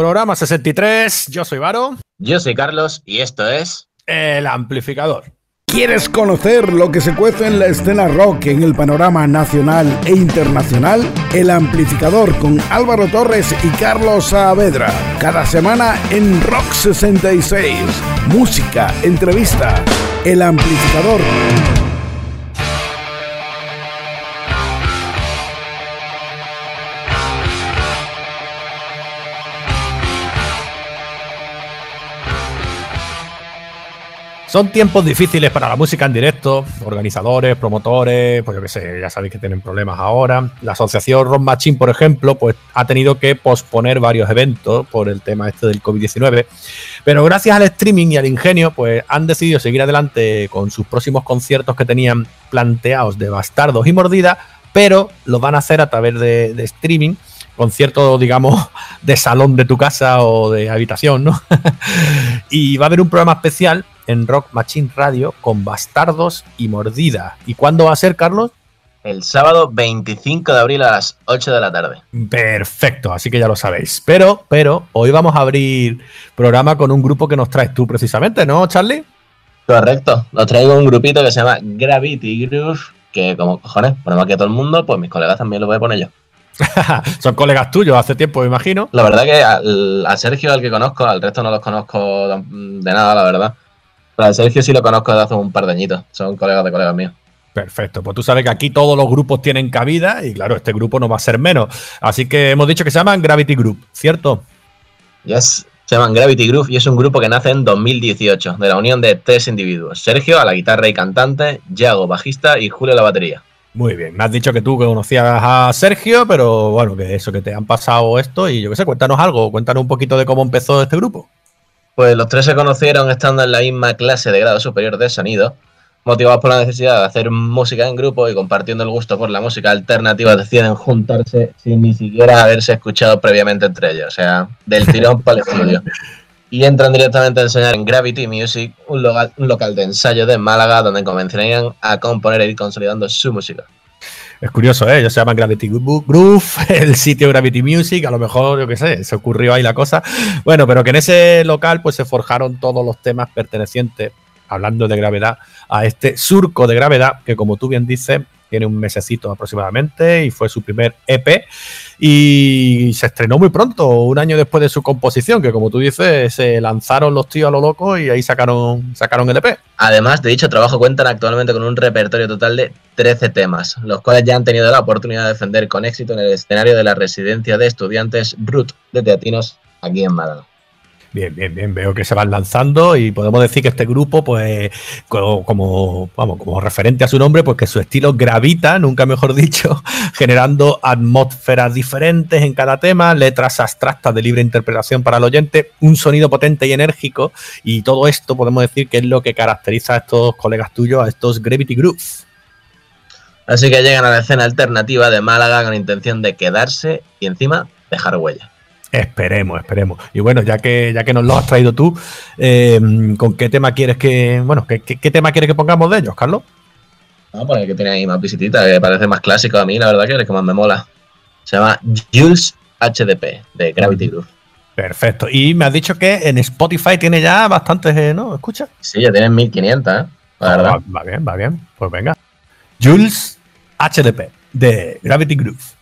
Programa 63, yo soy Varo. Yo soy Carlos y esto es... El Amplificador. ¿Quieres conocer lo que se cuece en la escena rock en el panorama nacional e internacional? El Amplificador con Álvaro Torres y Carlos Saavedra. Cada semana en Rock 66. Música, entrevista. El Amplificador. Son tiempos difíciles para la música en directo, organizadores, promotores, pues yo qué sé, ya sabéis que tienen problemas ahora. La asociación Rock Machine, por ejemplo, pues ha tenido que posponer varios eventos por el tema este del COVID-19. Pero gracias al streaming y al ingenio, pues han decidido seguir adelante con sus próximos conciertos que tenían planteados de Bastardos y Mordida, pero lo van a hacer a través de, de streaming concierto, digamos, de salón de tu casa o de habitación, ¿no? y va a haber un programa especial en Rock Machine Radio con Bastardos y Mordida. ¿Y cuándo va a ser, Carlos? El sábado 25 de abril a las 8 de la tarde. Perfecto, así que ya lo sabéis. Pero, pero, hoy vamos a abrir programa con un grupo que nos traes tú precisamente, ¿no, Charlie? Correcto, nos traigo un grupito que se llama Gravity Groove, que como cojones, ponemos aquí a todo el mundo, pues mis colegas también lo voy a poner yo. Son colegas tuyos hace tiempo, me imagino. La verdad que a, Sergio, al que conozco, al resto no los conozco de nada, la verdad. Sergio sí lo conozco desde hace un par de añitos. Son colegas de colegas míos. Perfecto, pues tú sabes que aquí todos los grupos tienen cabida y claro, este grupo no va a ser menos. Así que hemos dicho que se llaman Gravity Group, ¿cierto? Yes, se llaman Gravity Groove y es un grupo que nace en 2018 de la unión de tres individuos. Sergio a la guitarra y cantante, Yago bajista y Julio a la batería. Muy bien, me has dicho que tú conocías a Sergio, pero bueno, que eso, que te han pasado esto y yo qué sé, cuéntanos algo, cuéntanos un poquito de cómo empezó este grupo. Pues los tres se conocieron estando en la misma clase de grado superior de sonido, motivados por la necesidad de hacer música en grupo y compartiendo el gusto por la música alternativa, deciden juntarse sin ni siquiera haberse escuchado previamente entre ellos, o sea, del tirón para el estudio y entran directamente a enseñar en Gravity Music, un local, de ensayo de Málaga donde comenzarían a componer e ir consolidando su música. Es curioso, ¿eh? Ellos se llaman Gravity Groove, el sitio Gravity Music, a lo mejor, yo qué sé, se ocurrió ahí la cosa. Bueno, pero que en ese local pues se forjaron todos los temas pertenecientes, hablando de gravedad, a este surco de gravedad, que como tú bien dices, tiene un mesecito aproximadamente y fue su primer EP y se estrenó muy pronto, un año después de su composición, que como tú dices, se lanzaron los tíos a lo loco y ahí sacaron, sacaron el EP. Además, de dicho trabajo cuentan actualmente con un repertorio total de 13 temas, los cuales ya han tenido la oportunidad de defender con éxito en el escenario de la residencia de estudiantes Brut de Teatinos aquí en Málaga. Bien, bien, bien. Veo que se van lanzando y podemos decir que este grupo, pues, como, vamos, como referente a su nombre, pues que su estilo gravita, nunca mejor dicho, generando atmósferas diferentes en cada tema, letras abstractas de libre interpretación para el oyente, un sonido potente y enérgico, y todo esto podemos decir que es lo que caracteriza a estos colegas tuyos, a estos Gravity Grooves. Así que llegan a la escena alternativa de Málaga con intención de quedarse y encima dejar huella. Esperemos, esperemos. Y bueno, ya que, ya que nos lo has traído tú, eh, ¿con qué tema quieres que. Bueno, ¿qué, qué, tema quieres que pongamos de ellos, Carlos? Vamos a poner que tiene ahí más visititas, que parece más clásico a mí, la verdad que es el que más me mola. Se llama Jules HDP, de Gravity Groove. Perfecto. Y me has dicho que en Spotify tiene ya bastantes, eh, ¿no? ¿Escucha? Sí, ya tienen 1500, ¿eh? La verdad. Va, va bien, va bien. Pues venga. Jules HDP, de Gravity Groove.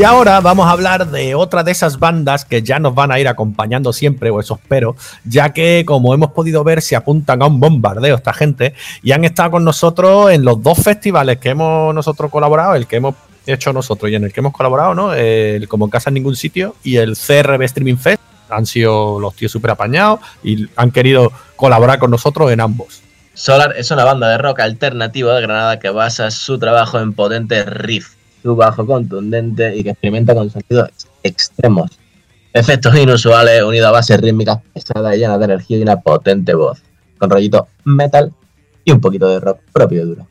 Y ahora vamos a hablar de otra de esas bandas que ya nos van a ir acompañando siempre, o eso espero, ya que como hemos podido ver se apuntan a un bombardeo esta gente y han estado con nosotros en los dos festivales que hemos nosotros colaborado, el que hemos hecho nosotros y en el que hemos colaborado, ¿no? El Como en Casa en Ningún Sitio y el CRB Streaming Fest. Han sido los tíos súper apañados y han querido colaborar con nosotros en ambos. Solar es una banda de rock alternativo de Granada que basa su trabajo en potentes riffs su bajo contundente y que experimenta con sonidos extremos. Efectos inusuales unidos a bases rítmicas pesadas y llenas de energía y una potente voz, con rollito metal y un poquito de rock propio y duro.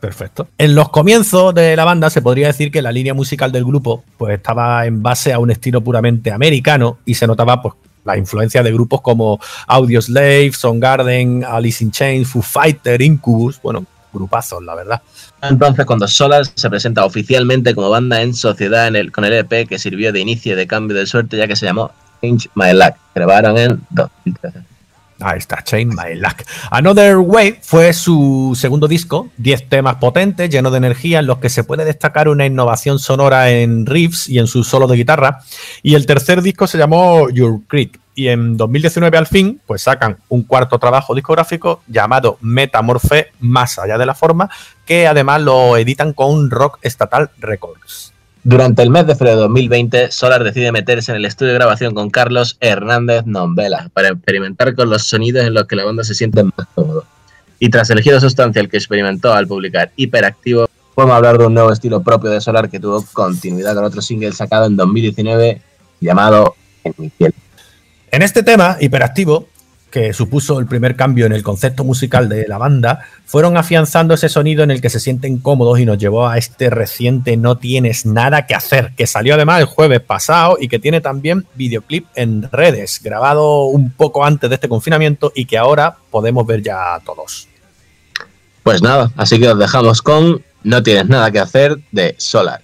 perfecto. En los comienzos de la banda se podría decir que la línea musical del grupo pues estaba en base a un estilo puramente americano y se notaba pues la influencia de grupos como Audioslave, Soundgarden, Alice in Chains, Foo Fighter, Incubus, bueno, grupazos, la verdad. Entonces, cuando Solar se presenta oficialmente como banda en sociedad en el, con el EP que sirvió de inicio de cambio de suerte, ya que se llamó Change My Luck, grabaron en 2013. Ahí está, Change My Luck. Another Way fue su segundo disco, 10 temas potentes, llenos de energía, en los que se puede destacar una innovación sonora en riffs y en su solo de guitarra. Y el tercer disco se llamó Your Creek, y en 2019 al fin, pues sacan un cuarto trabajo discográfico llamado Metamorphe Más allá de la forma, que además lo editan con Rock Estatal Records. Durante el mes de febrero de 2020, Solar decide meterse en el estudio de grabación con Carlos Hernández Nombela para experimentar con los sonidos en los que la banda se siente más cómodo. Y tras el giro sustancial que experimentó al publicar Hiperactivo, podemos hablar de un nuevo estilo propio de Solar que tuvo continuidad con otro single sacado en 2019 llamado En mi piel. En este tema, Hiperactivo, que supuso el primer cambio en el concepto musical de la banda, fueron afianzando ese sonido en el que se sienten cómodos y nos llevó a este reciente No tienes nada que hacer, que salió además el jueves pasado y que tiene también videoclip en redes, grabado un poco antes de este confinamiento y que ahora podemos ver ya todos. Pues nada, así que os dejamos con No tienes nada que hacer de Solar.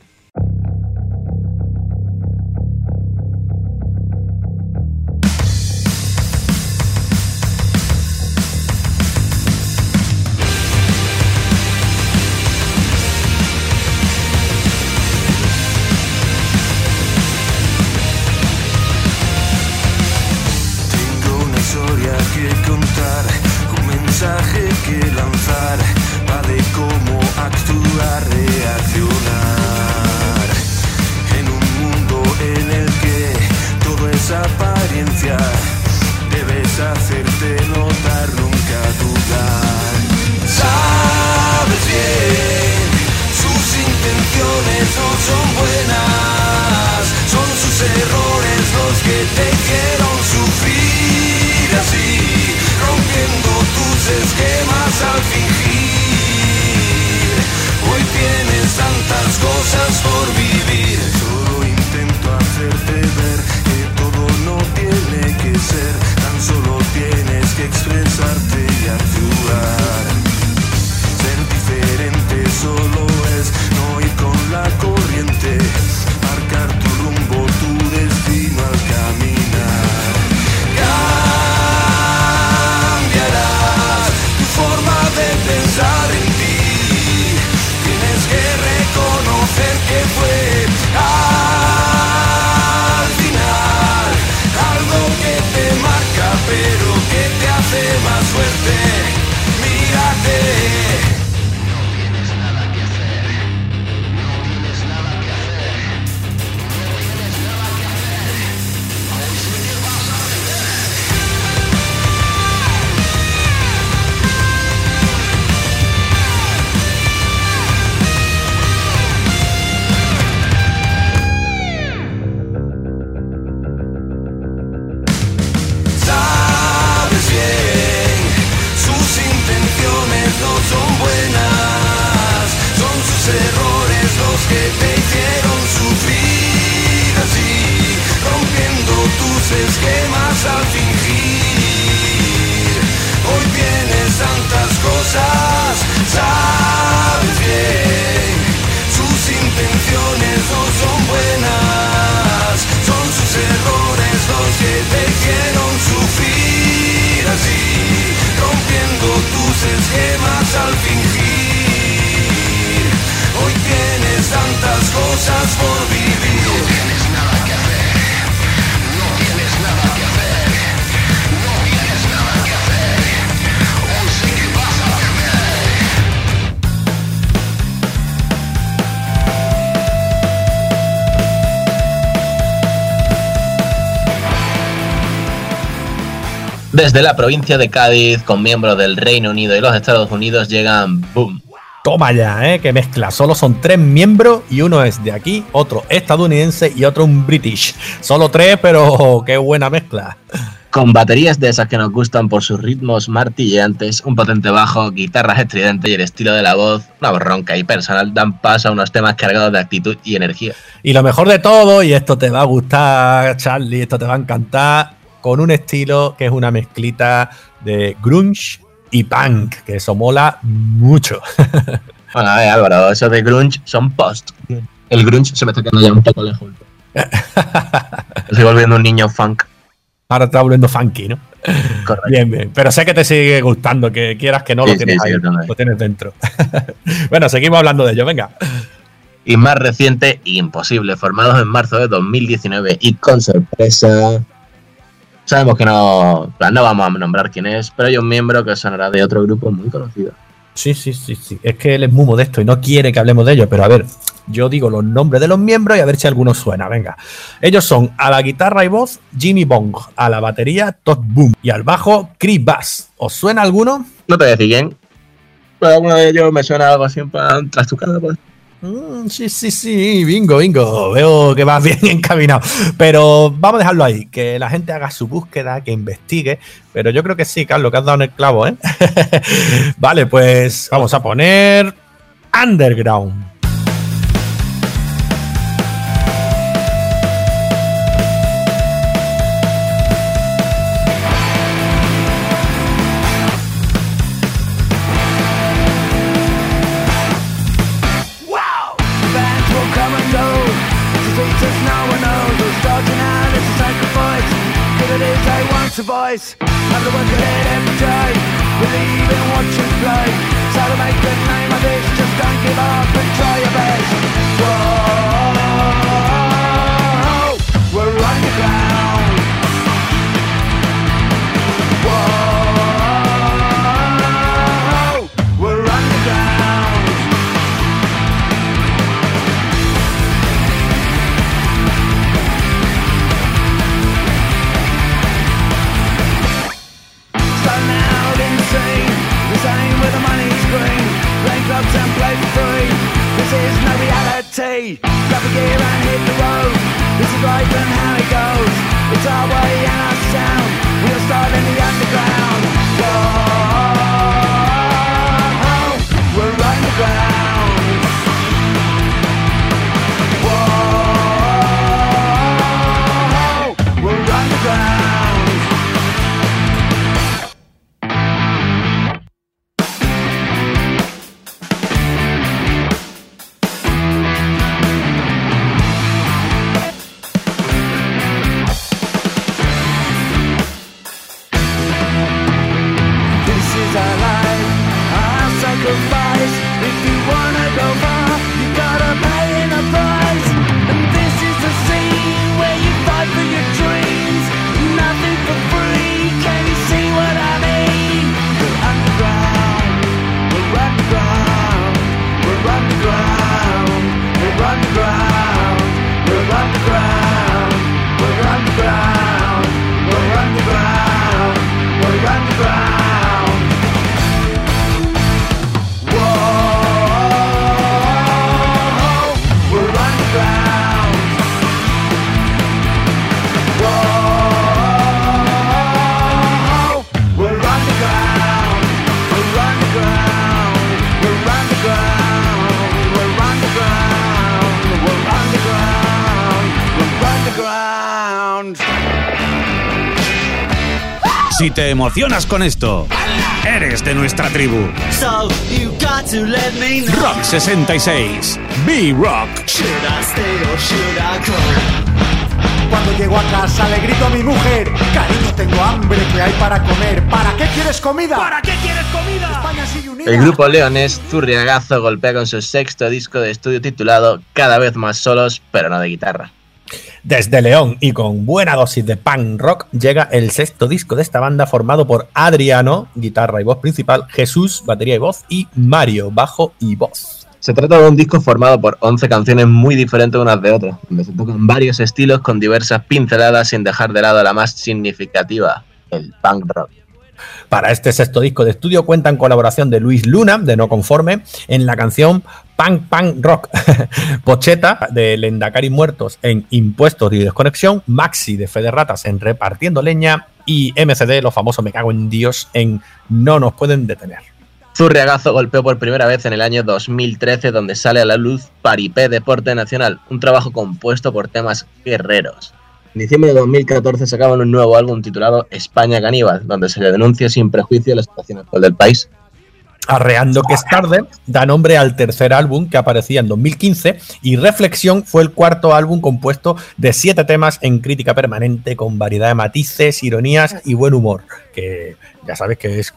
Desde la provincia de Cádiz, con miembros del Reino Unido y los Estados Unidos, llegan Boom. Toma ya, ¿eh? Que mezcla. Solo son tres miembros y uno es de aquí, otro estadounidense y otro un british. Solo tres, pero qué buena mezcla. Con baterías de esas que nos gustan por sus ritmos martilleantes, un potente bajo, guitarras estridentes y el estilo de la voz, una voz ronca y personal, dan paso a unos temas cargados de actitud y energía. Y lo mejor de todo, y esto te va a gustar, Charlie, esto te va a encantar, con un estilo que es una mezclita de grunge y punk, que eso mola mucho. bueno, a ver, Álvaro, eso de grunge son post. El grunge se me está quedando ya un poco lejos. Estoy volviendo un niño funk. Ahora está volviendo funky, ¿no? Correcto. Bien, bien. Pero sé que te sigue gustando, que quieras que no lo tienes ahí, lo tienes dentro. bueno, seguimos hablando de ello, venga. Y más reciente, Imposible, formados en marzo de 2019 y con sorpresa Sabemos que no, no vamos a nombrar quién es, pero hay un miembro que sonará de otro grupo muy conocido. Sí, sí, sí, sí. Es que él es muy modesto y no quiere que hablemos de ellos, pero a ver, yo digo los nombres de los miembros y a ver si alguno suena. Venga. Ellos son a la guitarra y voz Jimmy Bong, a la batería Todd Boom y al bajo Chris Bass. ¿Os suena alguno? No te voy a decir quién, pero alguno de ellos me suena algo así en plan trastucado. Pues. Mm, sí, sí, sí, bingo, bingo. Veo que vas bien encaminado. Pero vamos a dejarlo ahí, que la gente haga su búsqueda, que investigue. Pero yo creo que sí, Carlos, que has dado en el clavo, ¿eh? vale, pues vamos a poner Underground. The one to hit every day. Believe in what you play. So to make a name of this. Just don't give up Si te emocionas con esto, eres de nuestra tribu. Rock 66. B-Rock. Cuando llego a casa le grito a mi mujer, cariño, tengo hambre, ¿qué hay para comer? ¿Para qué quieres comida? ¿Para qué quieres comida? El grupo Leones Zurriagazo golpea con su sexto disco de estudio titulado Cada vez más solos, pero no de guitarra. Desde León y con buena dosis de punk rock llega el sexto disco de esta banda formado por Adriano, guitarra y voz principal, Jesús, batería y voz y Mario, bajo y voz. Se trata de un disco formado por 11 canciones muy diferentes unas de otras, donde se tocan varios estilos con diversas pinceladas sin dejar de lado la más significativa, el punk rock. Para este sexto disco de estudio cuentan colaboración de Luis Luna, de No Conforme, en la canción Punk Punk Rock, Pocheta de Lendakari Muertos en Impuestos y Desconexión, Maxi de Fede Ratas en Repartiendo Leña y MCD, los famosos Me Cago en Dios, en No Nos Pueden Detener. Zurriagazo golpeó por primera vez en el año 2013 donde sale a la luz Paripé Deporte Nacional, un trabajo compuesto por temas guerreros. En diciembre de 2014 sacaban un nuevo álbum titulado España Caníbal, donde se le denuncia sin prejuicio la situación actual del país. Arreando que es tarde da nombre al tercer álbum que aparecía en 2015 y Reflexión fue el cuarto álbum compuesto de siete temas en crítica permanente con variedad de matices, ironías y buen humor, que ya sabes que es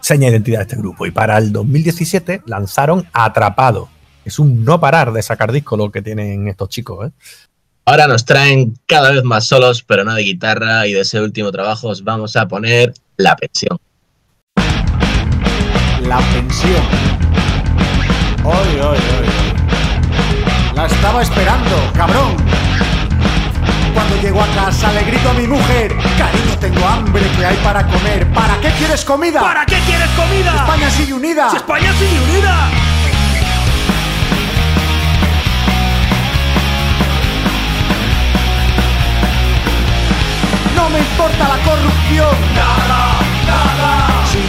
seña de identidad de este grupo. Y para el 2017 lanzaron Atrapado. Es un no parar de sacar disco lo que tienen estos chicos. ¿eh? Ahora nos traen cada vez más solos, pero no de guitarra, y de ese último trabajo os vamos a poner La Pensión. La pensión. Oy, oy, oy. La estaba esperando, cabrón. Cuando llego a casa le grito a mi mujer, cariño, tengo hambre, ¿qué hay para comer? ¿Para qué quieres comida? ¿Para qué quieres comida? España sigue unida. ¡Si España sigue unida! No me importa la corrupción. Nada,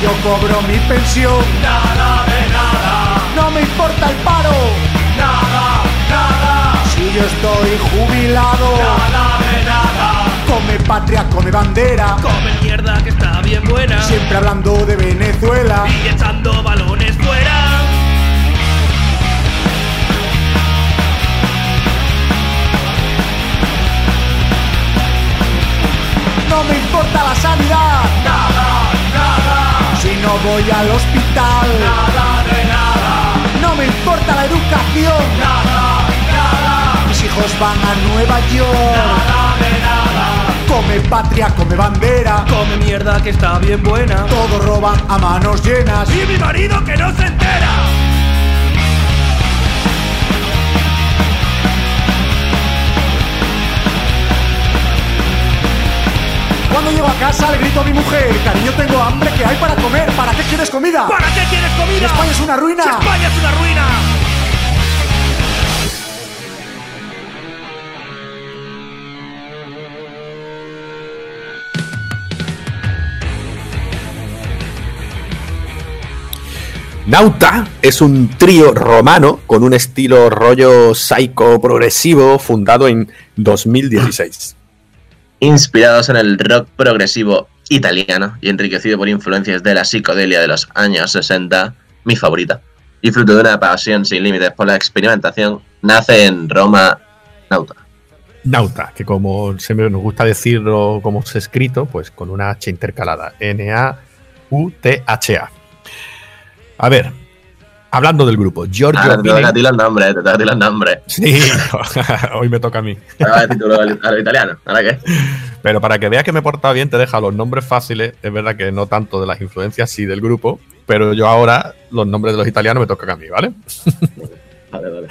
yo cobro mi pensión. nada de nada, No me importa el paro. nada, nada, Si yo estoy jubilado. nada de nada. Come patria, come bandera. Come mierda que está bien buena Siempre hablando de Venezuela. y echando balones fuera. No me importa la sanidad. Nada, nada, no voy al hospital. nada de nada, No me importa la educación. nada, nada, Mis hijos van a Nueva York. nada de nada. Come patria, come bandera. Come mierda que está bien buena Todos roban a manos llenas. y mi marido que no se entera. Cuando llego a casa le grito a mi mujer, cariño tengo hambre, ¿qué hay para comer? ¿Para qué quieres comida? ¿Para qué quieres comida? España es una ruina. ¡Si España es una ruina! Nauta es un trío romano con un estilo rollo psycho progresivo fundado en 2016. Inspirados en el rock progresivo italiano y enriquecido por influencias de la psicodelia de los años 60, mi favorita, y fruto de una pasión sin límites por la experimentación, nace en Roma Nauta. Nauta, que como siempre nos gusta decirlo como se ha escrito, pues con una H intercalada. N-A-U-T-H-A. A ver, hablando del grupo, Giorgio Ahora te toca a ti los nombres, te toca a ti los nombres. Sí, hoy me toca a mí. Ahora de título a lo italiano. ¿Ahora qué? Pero para que veas que me he portado bien, te deja los nombres fáciles. Es verdad que no tanto de las influencias, sí del grupo. Pero yo ahora, los nombres de los italianos me tocan a mí, ¿vale? Vale, vale.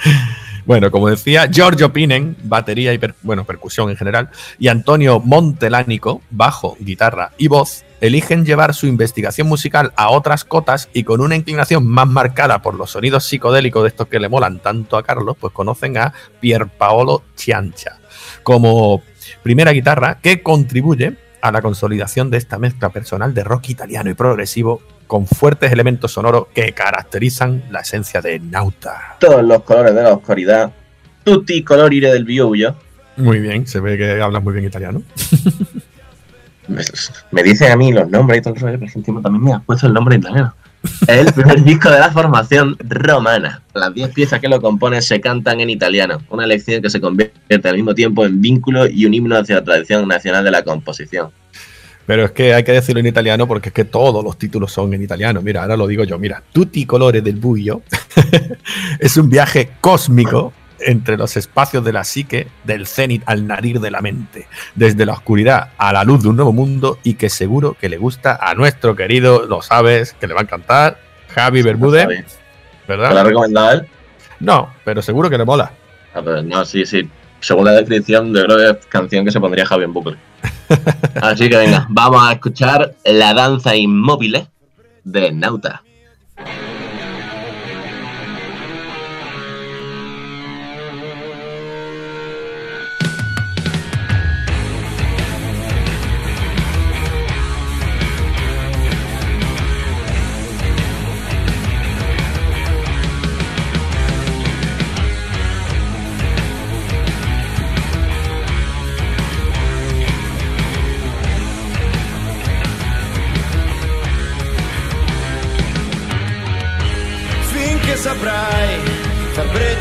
Bueno, como decía, Giorgio Pinen, batería y per- bueno, percusión en general, y Antonio Montelánico, bajo, guitarra y voz, eligen llevar su investigación musical a otras cotas y con una inclinación más marcada por los sonidos psicodélicos de estos que le molan tanto a Carlos, pues conocen a Pierpaolo Chiancha como primera guitarra que contribuye a la consolidación de esta mezcla personal de rock italiano y progresivo con fuertes elementos sonoros que caracterizan la esencia de Nauta. Todos los colores de la oscuridad, tutti colorire del biobio. Muy bien, se ve que hablas muy bien italiano. Me, dicen a mí los nombres y todo el rollo, pero encima también me has puesto el nombre italiano. Es el primer disco de la formación romana. Las 10 piezas que lo componen se cantan en italiano, una lección que se convierte al mismo tiempo en vínculo y un himno hacia la tradición nacional de la composición. Pero es que hay que decirlo en italiano porque es que todos los títulos son en italiano. Mira, ahora lo digo yo. Mira, Tutti i colori del buio es un viaje cósmico entre los espacios de la psique, del cenit al narir de la mente, desde la oscuridad a la luz de un nuevo mundo y que seguro que le gusta a nuestro querido, lo sabes, que le va a encantar, Javi Bermúdez. ¿Te lo ha ¿verdad? recomendado él? No, pero seguro que le mola. Ah, pues no, sí, sí. Según la descripción, yo creo que es canción que se pondría Javi en bucle. Así que venga, vamos a escuchar la danza inmóvil de Nauta.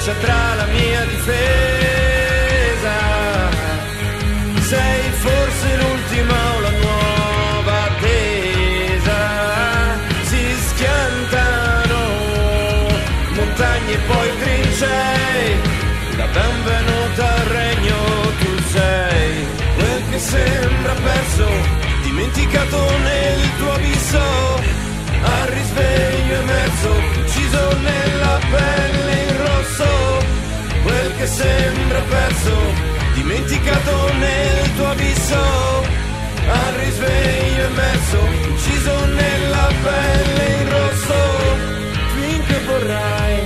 Breccia tra la mia difesa. Sei forse l'ultima o la nuova attesa. Si schiantano montagne e poi trincei. La benvenuta al regno tu sei. Quel che sembra perso, dimenticato nel tuo abisso che sembra perso, dimenticato nel tuo abisso, al risveglio emerso, ucciso nella pelle in rosso, finché vorrai,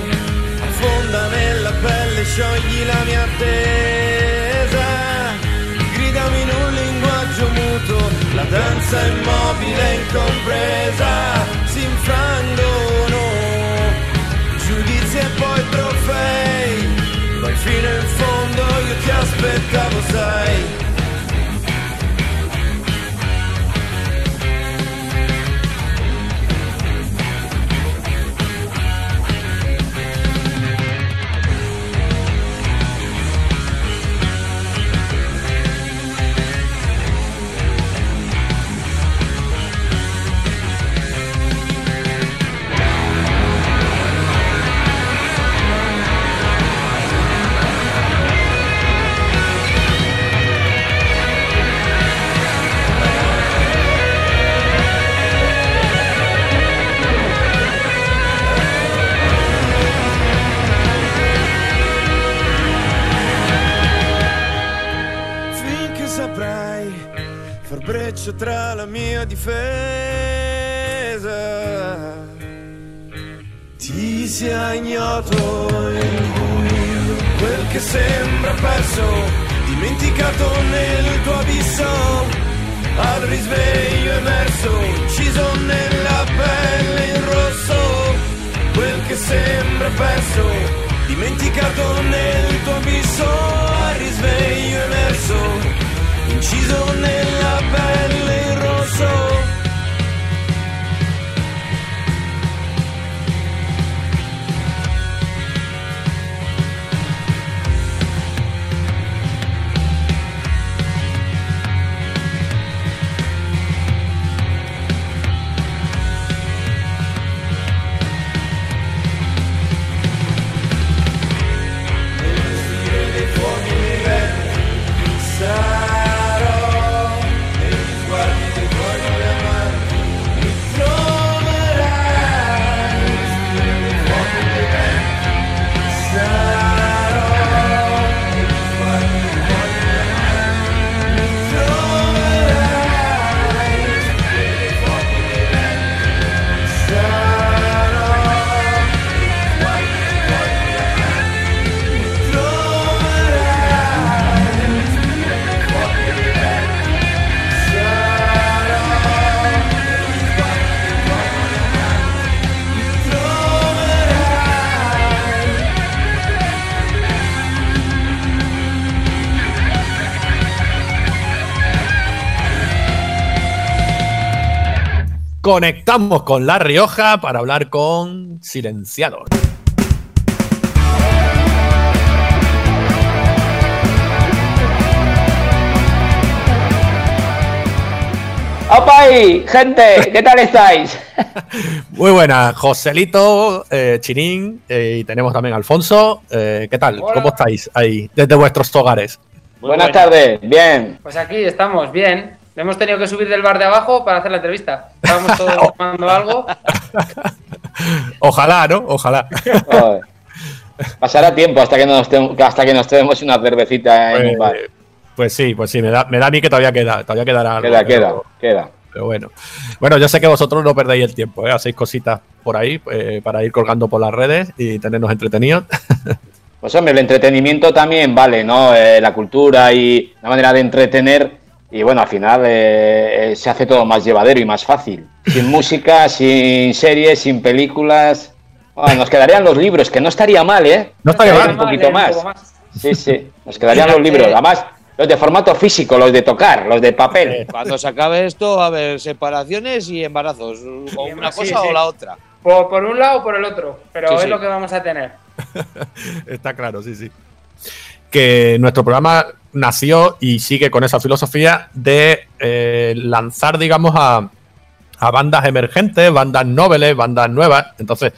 affonda nella pelle, sciogli la mia attesa, gridami in un linguaggio muto, la danza immobile incompresa, si infrangono giudizi e poi vielen von euch, das wird aber sein. Breccia tra la mia difesa. Ti sia ignoto il buio, quel che sembra perso, dimenticato nel tuo abisso, al risveglio emerso, ucciso nella pelle in rosso, quel che sembra perso, dimenticato nel tuo abisso, al risveglio emerso, She's the up and I Conectamos con La Rioja para hablar con Silenciados. ¡Opay! Gente, ¿qué tal estáis? Muy buenas, Joselito, eh, Chinín eh, y tenemos también a Alfonso. Eh, ¿Qué tal? Hola. ¿Cómo estáis ahí desde vuestros hogares? Buenas tardes, bien. Pues aquí estamos, bien. Hemos tenido que subir del bar de abajo para hacer la entrevista. Estábamos todos tomando algo. Ojalá, ¿no? Ojalá. Joder. Pasará tiempo hasta que nos, hasta que nos tomemos una cervecita en un bar. Eh, Pues sí, pues sí, me da, me da a mí que todavía queda, todavía quedará algo. Queda, queda, pero- queda. Pero bueno. Bueno, yo sé que vosotros no perdéis el tiempo, ¿eh? Hacéis cositas por ahí eh, para ir colgando por las redes y tenernos entretenidos. Pues hombre, el entretenimiento también vale, ¿no? Eh, la cultura y la manera de entretener. Y bueno, al final eh, eh, se hace todo más llevadero y más fácil. Sin música, sin series, sin películas. Bueno, nos quedarían los libros, que no estaría mal, ¿eh? No estaría mal. Un poquito más. Sí, sí. Nos quedarían los libros. Además, los de formato físico, los de tocar, los de papel. Cuando se acabe esto, va a haber separaciones y embarazos. O una sí, cosa sí. o la otra. Por, por un lado o por el otro. Pero Sí, es sí. lo que vamos a tener. Está claro, sí, sí. Que nuestro programa nació y sigue con esa filosofía de eh, lanzar, digamos, a, a bandas emergentes, bandas nobles, bandas nuevas. Entonces,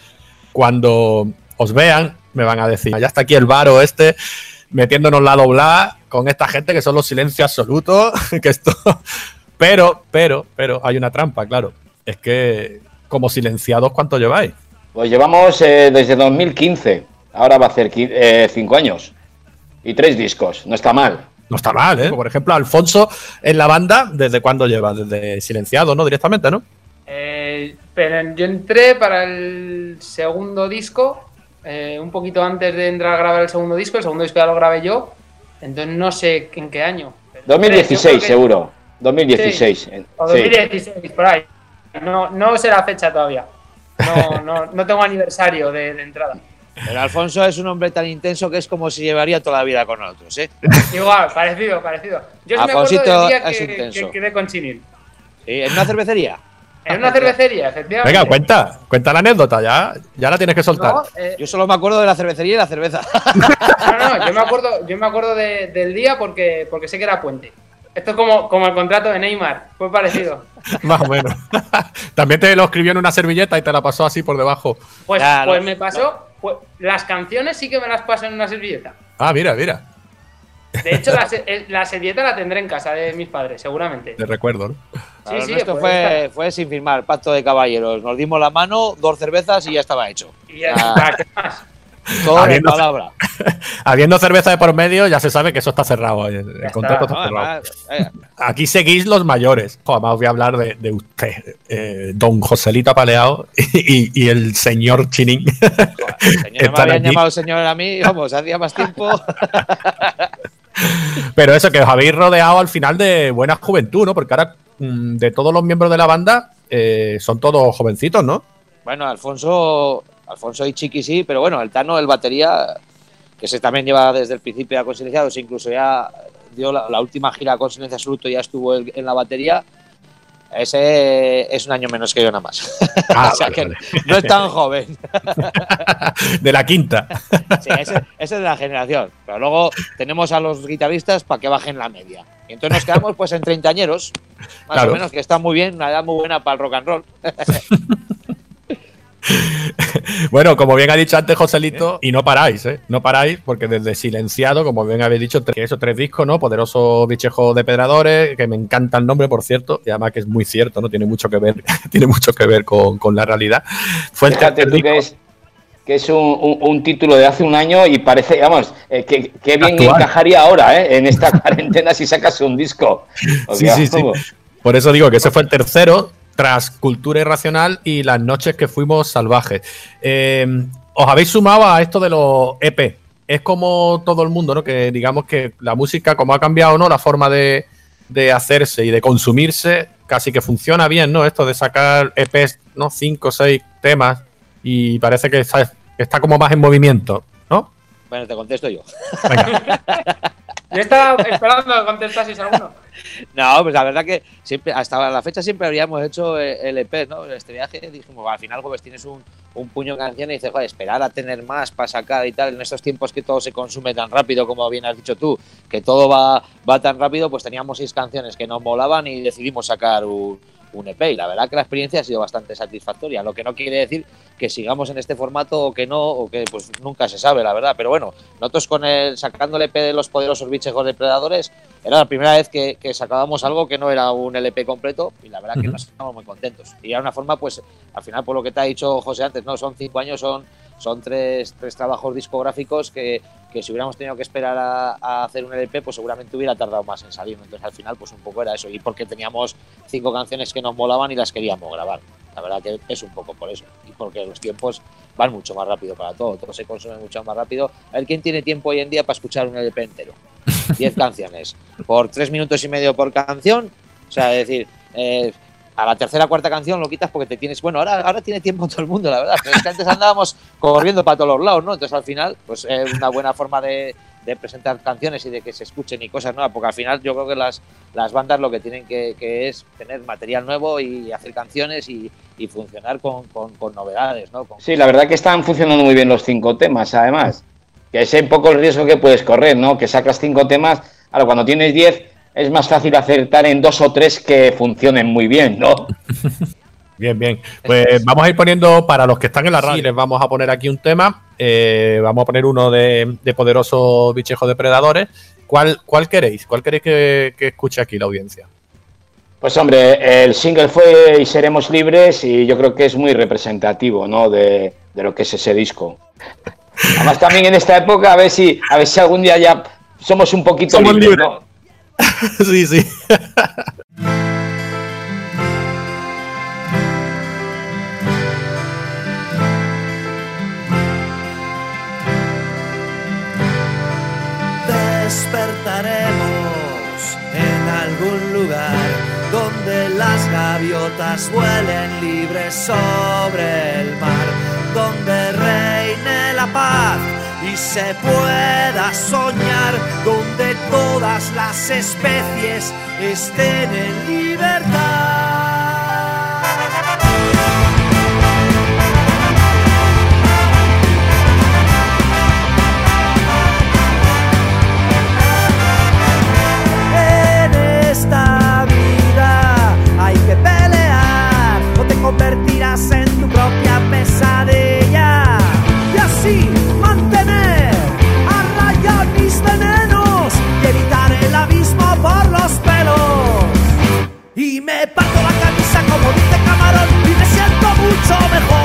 cuando os vean, me van a decir, ya está aquí el varo este, metiéndonos la doblada con esta gente que son los silencios absolutos, que esto... Pero, pero, pero, hay una trampa, claro. Es que, como silenciados, ¿cuánto lleváis? Pues llevamos eh, desde 2015. Ahora va a hacer qui- eh, cinco años. Y tres discos. No está mal. No está mal, ¿eh? Por ejemplo, Alfonso en la banda, ¿desde cuándo lleva? Desde silenciado, ¿no? Directamente, ¿no? Eh, pero yo entré para el segundo disco, eh, un poquito antes de entrar a grabar el segundo disco. El segundo disco ya lo grabé yo. Entonces no sé en qué año. Yo 2016, creo que- seguro. 2016. eh, O sí. 2016, por ahí. No, no sé la fecha todavía. No, no, no tengo aniversario de, de entrada. Pero Alfonso es un hombre tan intenso que es como si llevaría toda la vida con nosotros, ¿eh? Igual, parecido, parecido. Yo sí me acuerdo del día es que, intenso. que quedé con Chinil. Sí, ¿En una cervecería? En una cervecería, efectivamente. Venga, cuenta, cuenta la anécdota, ya, ya la tienes que soltar. No, eh, Yo solo me acuerdo de la cervecería y la cerveza. no, no, yo me acuerdo, yo me acuerdo de- del día porque, porque sé que era puente. Esto es como, como el contrato de Neymar, fue parecido. Más o menos. También te lo escribió en una servilleta y te la pasó así por debajo. Pues, pues me pasó, las canciones sí que me las paso en una servilleta. Ah, mira, mira. De hecho, la, eh, la servilleta la tendré en casa de mis padres, seguramente. Te recuerdo, ¿no? Sí, Claro, sí, esto pues fue, fue sin firmar, pacto de caballeros. Nos dimos la mano, dos cervezas y ya estaba hecho. Y ya Ah. está, ¿qué más? Habiendo- palabra. Habiendo cerveza de por medio, ya se sabe que eso está cerrado. El, el contrato está. está No, cerrado. además, eh, Aquí seguís los mayores. Además, os voy a hablar de, de usted, eh, don Joselito Apaleado y, y el señor Chinín. joder, el señor me habían llamado señor a mí, vamos, hacía más tiempo. Pero eso, que os habéis rodeado al final de buena juventud, ¿no? Porque ahora, mm, de todos los miembros de la banda, eh, son todos jovencitos, ¿no? Bueno, Alfonso, Alfonso y Chiqui sí, pero bueno, el Tano, el batería, que se también lleva desde el principio a Consilenciados, incluso ya dio la, la última gira con Silencio Absoluto, ya estuvo él en la batería. Ese es un año menos que yo nada más. Ah, o sea vale, que vale. no es tan joven. De la quinta. Sí, ese, ese es de la generación. Pero luego tenemos a los guitarristas para que bajen la media. Y entonces nos quedamos pues en treintañeros, más Claro. o menos, que está muy bien, una edad muy buena para el rock and roll. Bueno, como bien ha dicho antes Joselito, y no paráis, ¿eh? No paráis, porque desde Silenciado, como bien habéis dicho, tres, esos tres discos, ¿no? Poderoso Bichejo de Pedradores, que me encanta el nombre, por cierto, y además que es muy cierto, ¿no? Tiene mucho que ver, tiene mucho que ver con, con la realidad. Fue el Fíjate tú que es, que es un, un- un título de hace un año y parece, vamos, eh, que, que bien Actual. encajaría ahora, ¿eh? En esta cuarentena si sacas un disco. O Sí, sea, sí, sí. Por eso digo que ese fue el tercero, tras Cultura Irracional y Las Noches que Fuimos Salvajes. Eh, os habéis sumado a esto de los EP. Es como todo el mundo, ¿no? Que digamos que la música, como ha cambiado, ¿no? La forma de, de hacerse y de consumirse, casi que funciona bien, ¿no? Esto de sacar EPs, ¿no? Cinco o seis temas y parece que está, está como más en movimiento, ¿no? Bueno, te contesto yo. Venga. Yo estaba esperando que contestaseis alguno. No, pues la verdad que siempre, hasta la fecha siempre habríamos hecho eh, el EP, ¿no? Este viaje dijimos, al final, pues tienes un, un puño de canciones y dices, joder, esperar a tener más para sacar y tal, en estos tiempos que todo se consume tan rápido, como bien has dicho tú, que todo va, va tan rápido, pues teníamos seis canciones que nos molaban y decidimos sacar un, un EP. Y la verdad que la experiencia ha sido bastante satisfactoria, lo que no quiere decir que sigamos en este formato o que no, o que pues nunca se sabe, la verdad. Pero bueno, nosotros con el sacando el EP de los poderosos bichejos depredadores, era la primera vez que, que sacábamos algo que no era un LP completo y la verdad que nos estábamos muy contentos. Y era una forma, pues, al final, por lo que te ha dicho José antes, no, son cinco años, son, son tres, tres trabajos discográficos que, que si hubiéramos tenido que esperar a, a hacer un LP, pues seguramente hubiera tardado más en salir. Entonces al final, pues un poco era eso. Y porque teníamos cinco canciones que nos molaban y las queríamos grabar. La verdad que es un poco por eso. Y porque los tiempos van mucho más rápido para todo. Todo se consume mucho más rápido. A ver quién tiene tiempo hoy en día para escuchar un LP entero. 10 canciones. Por tres minutos y medio por canción. O sea, es decir, eh, a la tercera cuarta canción lo quitas porque te tienes. Bueno, ahora, ahora tiene tiempo todo el mundo, la verdad. Antes andábamos corriendo para todos los lados, ¿no? Entonces al final, pues es una buena forma de, presentar canciones y de que se escuchen y cosas nuevas, porque al final yo creo que las, bandas lo que tienen que, es tener material nuevo y hacer canciones y, funcionar con, novedades, ¿no? Sí, la verdad que están funcionando muy bien los cinco temas, además. Que es un poco el riesgo que puedes correr, ¿no? Que sacas cinco temas, ahora cuando tienes diez es más fácil acertar en dos o tres que funcionen muy bien, ¿no? Bien, bien. Pues vamos a ir poniendo, para los que están en la radio, les vamos a poner aquí un tema. Eh, vamos a poner uno de, de Poderoso Bichejo Depredadores. ¿Cuál, ¿Cuál queréis? ¿Cuál queréis que, que escuche aquí la audiencia? Pues hombre, el single fue Y seremos libres y yo creo que es muy representativo, ¿no? De, de lo que es ese disco. Además también en esta época a ver si, a ver si algún día ya somos un poquito Somos libres, libres. ¿no? sí, sí. Despertaremos en algún lugar donde las gaviotas vuelen libres sobre el mar, donde reine la paz y se pueda soñar, donde todas las especies estén en libertad. mucho mejor.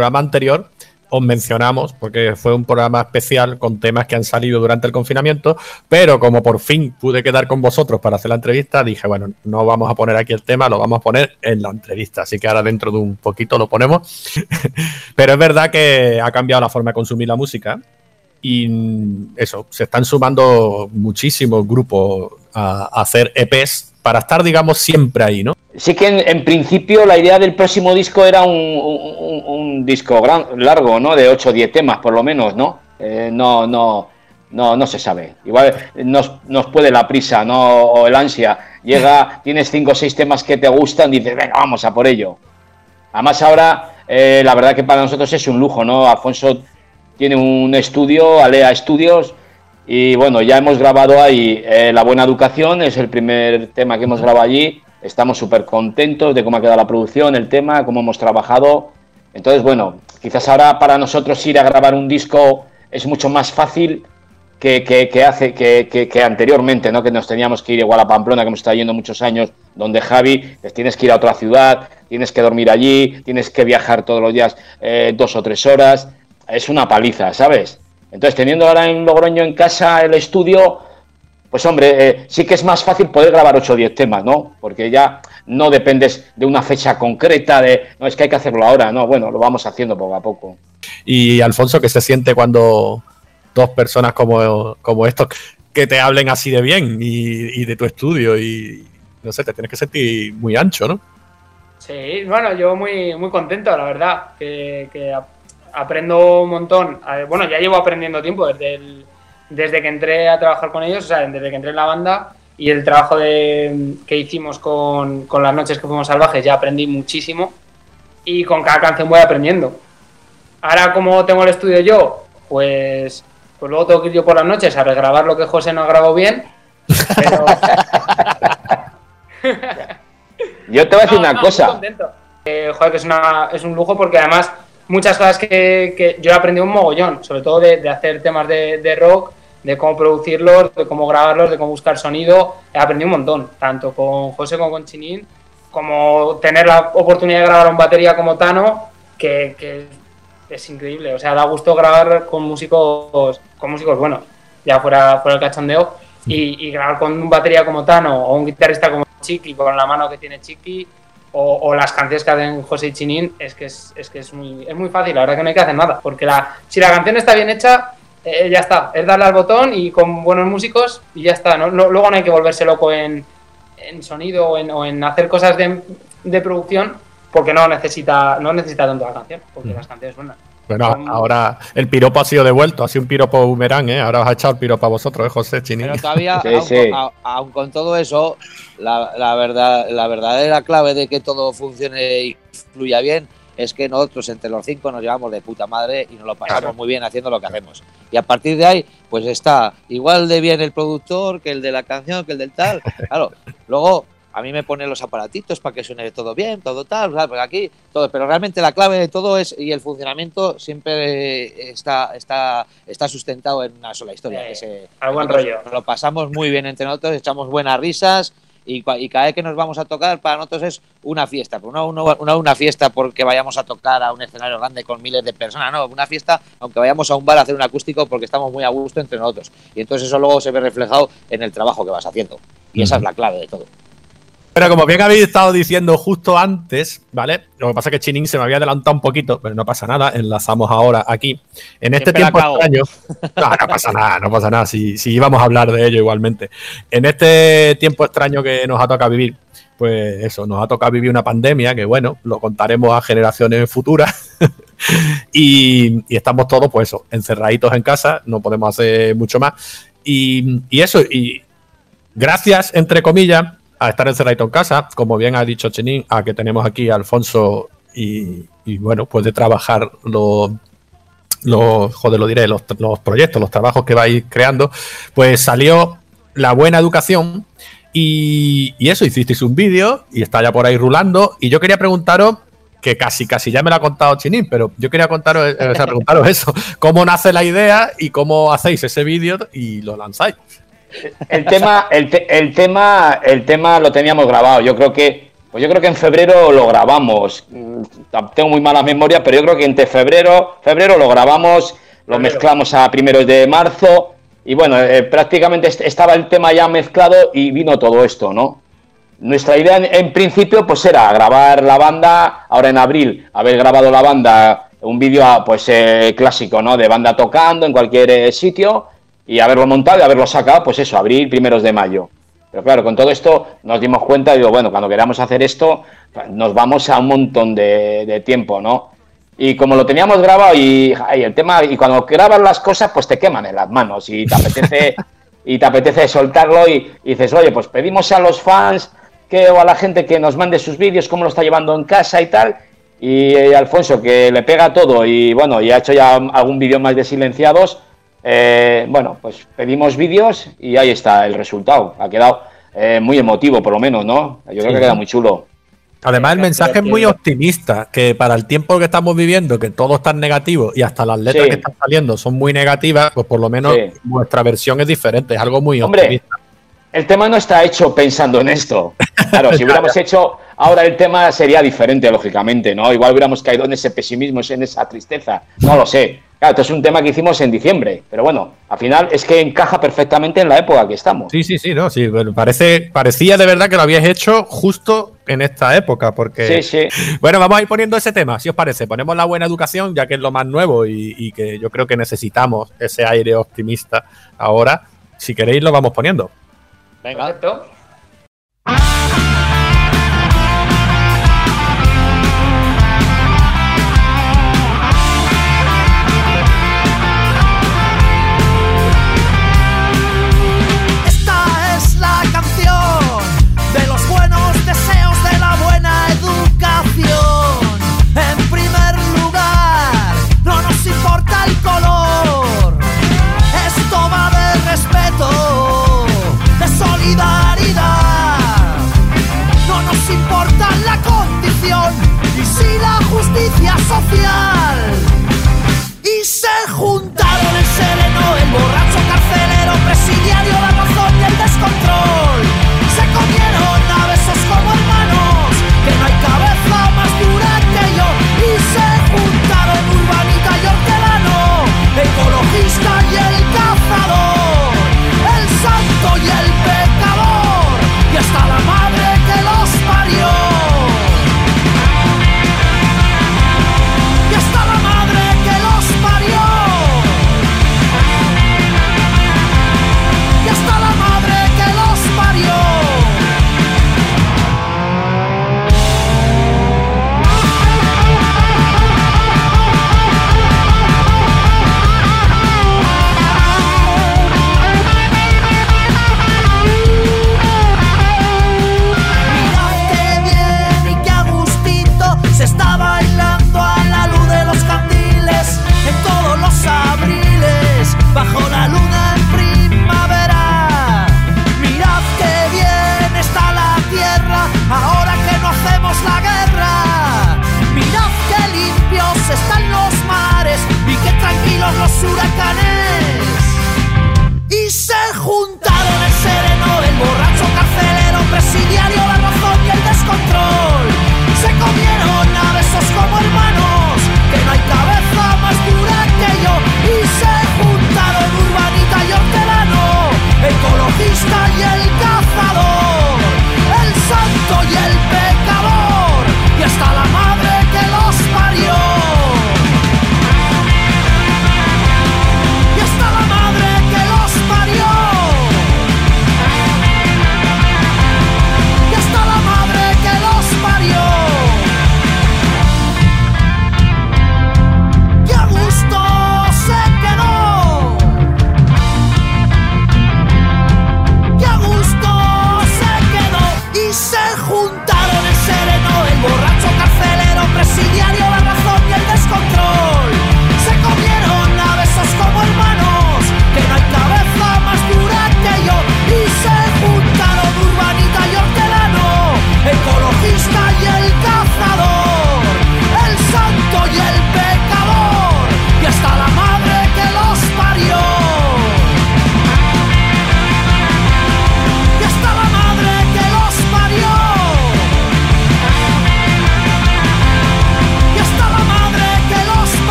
Programa anterior os mencionamos, porque fue un programa especial con temas que han salido durante el confinamiento, pero como por fin pude quedar con vosotros para hacer la entrevista, dije, bueno, no vamos a poner aquí el tema, lo vamos a poner en la entrevista, así que ahora dentro de un poquito lo ponemos. pero es verdad que ha cambiado la forma de consumir la música y mm, eso, se están sumando muchísimos grupos a, a hacer EPs para estar, digamos, siempre ahí, ¿no? Sí que en, en principio la idea del próximo disco era un, un- un disco gran, largo, ¿no? De 8 o 10 temas, por lo menos, ¿no? Eh, no, no, no, no se sabe. Igual nos, nos puede la prisa, ¿no? O el ansia. Llega, tienes 5 o 6 temas que te gustan, dices, venga, vamos a por ello. Además ahora, eh, la verdad que para nosotros es un lujo, ¿no? Alfonso tiene un estudio, Alea Studios, y bueno, ya hemos grabado ahí eh, La Buena Educación, es el primer tema que hemos grabado allí. Estamos súper contentos de cómo ha quedado la producción, el tema, cómo hemos trabajado. Entonces, bueno, quizás ahora para nosotros ir a grabar un disco es mucho más fácil que, hace que anteriormente, ¿no? Que nos teníamos que ir igual a Pamplona, que hemos estado yendo muchos años, donde Javi, pues tienes que ir a otra ciudad, tienes que dormir allí, tienes que viajar todos los días eh, dos o tres horas. Es una paliza, ¿sabes? Entonces, teniendo ahora en Logroño en casa el estudio, pues hombre, eh, sí que es más fácil poder grabar 8 o 10 temas, ¿no? Porque ya no dependes de una fecha concreta, de, no, es que hay que hacerlo ahora, no, bueno, lo vamos haciendo poco a poco. Y Alfonso, ¿qué se siente cuando dos personas como, como estos que te hablen así de bien y, y de tu estudio y no sé, te tienes que sentir muy ancho, ¿no? Sí, bueno, yo muy, muy contento, la verdad, que, aprendo un montón. Bueno, ya llevo aprendiendo tiempo desde, el- desde que entré a trabajar con ellos, o sea, desde que entré en la banda y el trabajo de, que hicimos con, con las noches que fuimos salvajes, ya aprendí muchísimo y con cada canción voy aprendiendo. Ahora, como tengo el estudio yo, pues, pues luego tengo que ir yo por las noches a regrabar lo que José no grabado bien. Pero, Yo te voy a decir No, una no, cosa. Eh, joder, que es, una, es un lujo porque además muchas cosas que, yo he aprendido un mogollón, sobre todo de, hacer temas de, rock, de cómo producirlos, de cómo grabarlos, de cómo buscar sonido. He aprendido un montón, tanto con José como con Chinín, como tener la oportunidad de grabar un batería como Tano, que, que es increíble. O sea, da gusto grabar con músicos, con músicos buenos, ya fuera, fuera el cachondeo, y, y grabar con un batería como Tano o un guitarrista como Chiqui, con la mano que tiene Chiqui, o, o las canciones que hacen José y Chinín, es que es, es, que es, muy, es muy fácil, la verdad que no hay que hacer nada, porque la, si la canción está bien hecha, eh, ya está, es darle al botón y con buenos músicos y ya está, ¿no? Luego no hay que volverse loco en, en sonido o en, o en hacer cosas de, de producción porque no necesita, no necesita tanto la canción, porque las canciones suenan. Bueno, ahora el piropo ha sido devuelto, ha sido un piropo boomerang, ¿eh? Ahora os ha echado el piropo a vosotros, ¿eh, José Chini? Pero todavía, Sí, aun, sí. Con, a- aun con todo eso, la, la verdad, la verdadera clave de que todo funcione y fluya bien es que nosotros entre los cinco nos llevamos de puta madre y nos lo pasamos Claro. muy bien haciendo lo que hacemos. Y a partir de ahí, pues está igual de bien el productor que el de la canción, que el del tal. Claro, luego a mí me ponen los aparatitos para que suene todo bien, todo tal. Porque aquí todo, pero realmente la clave de todo es y el funcionamiento siempre eh, está está está sustentado en una sola historia. que se- al buen nosotros rollo. Lo pasamos muy bien entre nosotros, echamos buenas risas y, y cada vez que nos vamos a tocar para nosotros es una fiesta, pero no una, una, una fiesta porque vayamos a tocar a un escenario grande con miles de personas, no, una fiesta aunque vayamos a un bar a hacer un acústico porque estamos muy a gusto entre nosotros. Y entonces eso luego se ve reflejado en el trabajo que vas haciendo. Y esa es la clave de todo. Pero como bien habéis estado diciendo justo antes, ¿vale? Lo que pasa es que Chinín se me había adelantado un poquito, pero no pasa nada, enlazamos ahora aquí. En este Siempre tiempo extraño. No, no pasa nada, no pasa nada. Si, si íbamos a hablar de ello igualmente. En este tiempo extraño que nos ha tocado vivir, pues eso, nos ha tocado vivir una pandemia que, bueno, lo contaremos a generaciones futuras. y, y estamos todos, pues eso, encerraditos en casa, no podemos hacer mucho más. Y, y eso, y gracias, entre comillas, a estar encerradito en casa, como bien ha dicho Chenín, a que tenemos aquí a Alfonso y, y, bueno, puede trabajar los, los, joder, lo diré, los, los proyectos, los trabajos que vais creando, pues salió la buena educación y, y eso, hicisteis un vídeo y está ya por ahí rulando y yo quería preguntaros que casi, casi ya me lo ha contado Chinín, pero yo quería contaros, eh, o sea, preguntaros eso, cómo nace la idea y cómo hacéis ese vídeo y lo lanzáis. El tema, el, te- el tema, el tema lo teníamos grabado. Yo creo que Pues yo creo que en febrero lo grabamos. Mm, Tengo muy mala memoria, pero yo creo que entre febrero, febrero lo grabamos, lo Febrero. mezclamos a primeros de marzo y bueno, eh, prácticamente est- estaba el tema ya mezclado y vino todo esto, ¿no? Nuestra idea en, en principio pues era grabar la banda ahora en abril, haber grabado la banda, un vídeo ah, pues eh, clásico, ¿no? De banda tocando en cualquier eh, sitio y haberlo montado y haberlo sacado, pues eso, abril, primeros de mayo. Pero claro, con todo esto nos dimos cuenta, digo, bueno, cuando queramos hacer esto, nos vamos a un montón de, de tiempo, ¿no? Y como lo teníamos grabado y, el tema, y cuando grabas las cosas, pues te queman en las manos y te apetece, y te apetece soltarlo y, y dices, oye, pues pedimos a los fans que, o a la gente que nos mande sus vídeos, cómo lo está llevando en casa y tal. Y eh, Alfonso, que le pega todo y bueno, y ha hecho ya algún vídeo más de silenciados, eh, bueno, pues pedimos vídeos y ahí está el resultado. Ha quedado eh, muy emotivo, por lo menos, ¿no? Yo creo que queda muy chulo. Además, el mensaje es muy optimista, que para el tiempo que estamos viviendo, que todo está en negativo y hasta las letras Sí. que están saliendo son muy negativas, pues por lo menos Sí. nuestra versión es diferente, es algo muy Hombre, optimista. El tema no está hecho pensando en esto. Claro, si hubiéramos hecho ahora el tema sería diferente, lógicamente, ¿no? Igual hubiéramos caído en ese pesimismo, en esa tristeza. No lo sé. Claro, esto es un tema que hicimos en diciembre, pero bueno, al final es que encaja perfectamente en la época que estamos. Sí, sí, sí, no, sí, bueno, parece, parecía de verdad que lo habías hecho justo en esta época, porque... Sí, sí. Bueno, vamos a ir poniendo ese tema, si os parece. Ponemos la buena educación, ya que es lo más nuevo y, y que yo creo que necesitamos ese aire optimista ahora. Si queréis, lo vamos poniendo. Venga. Perfecto.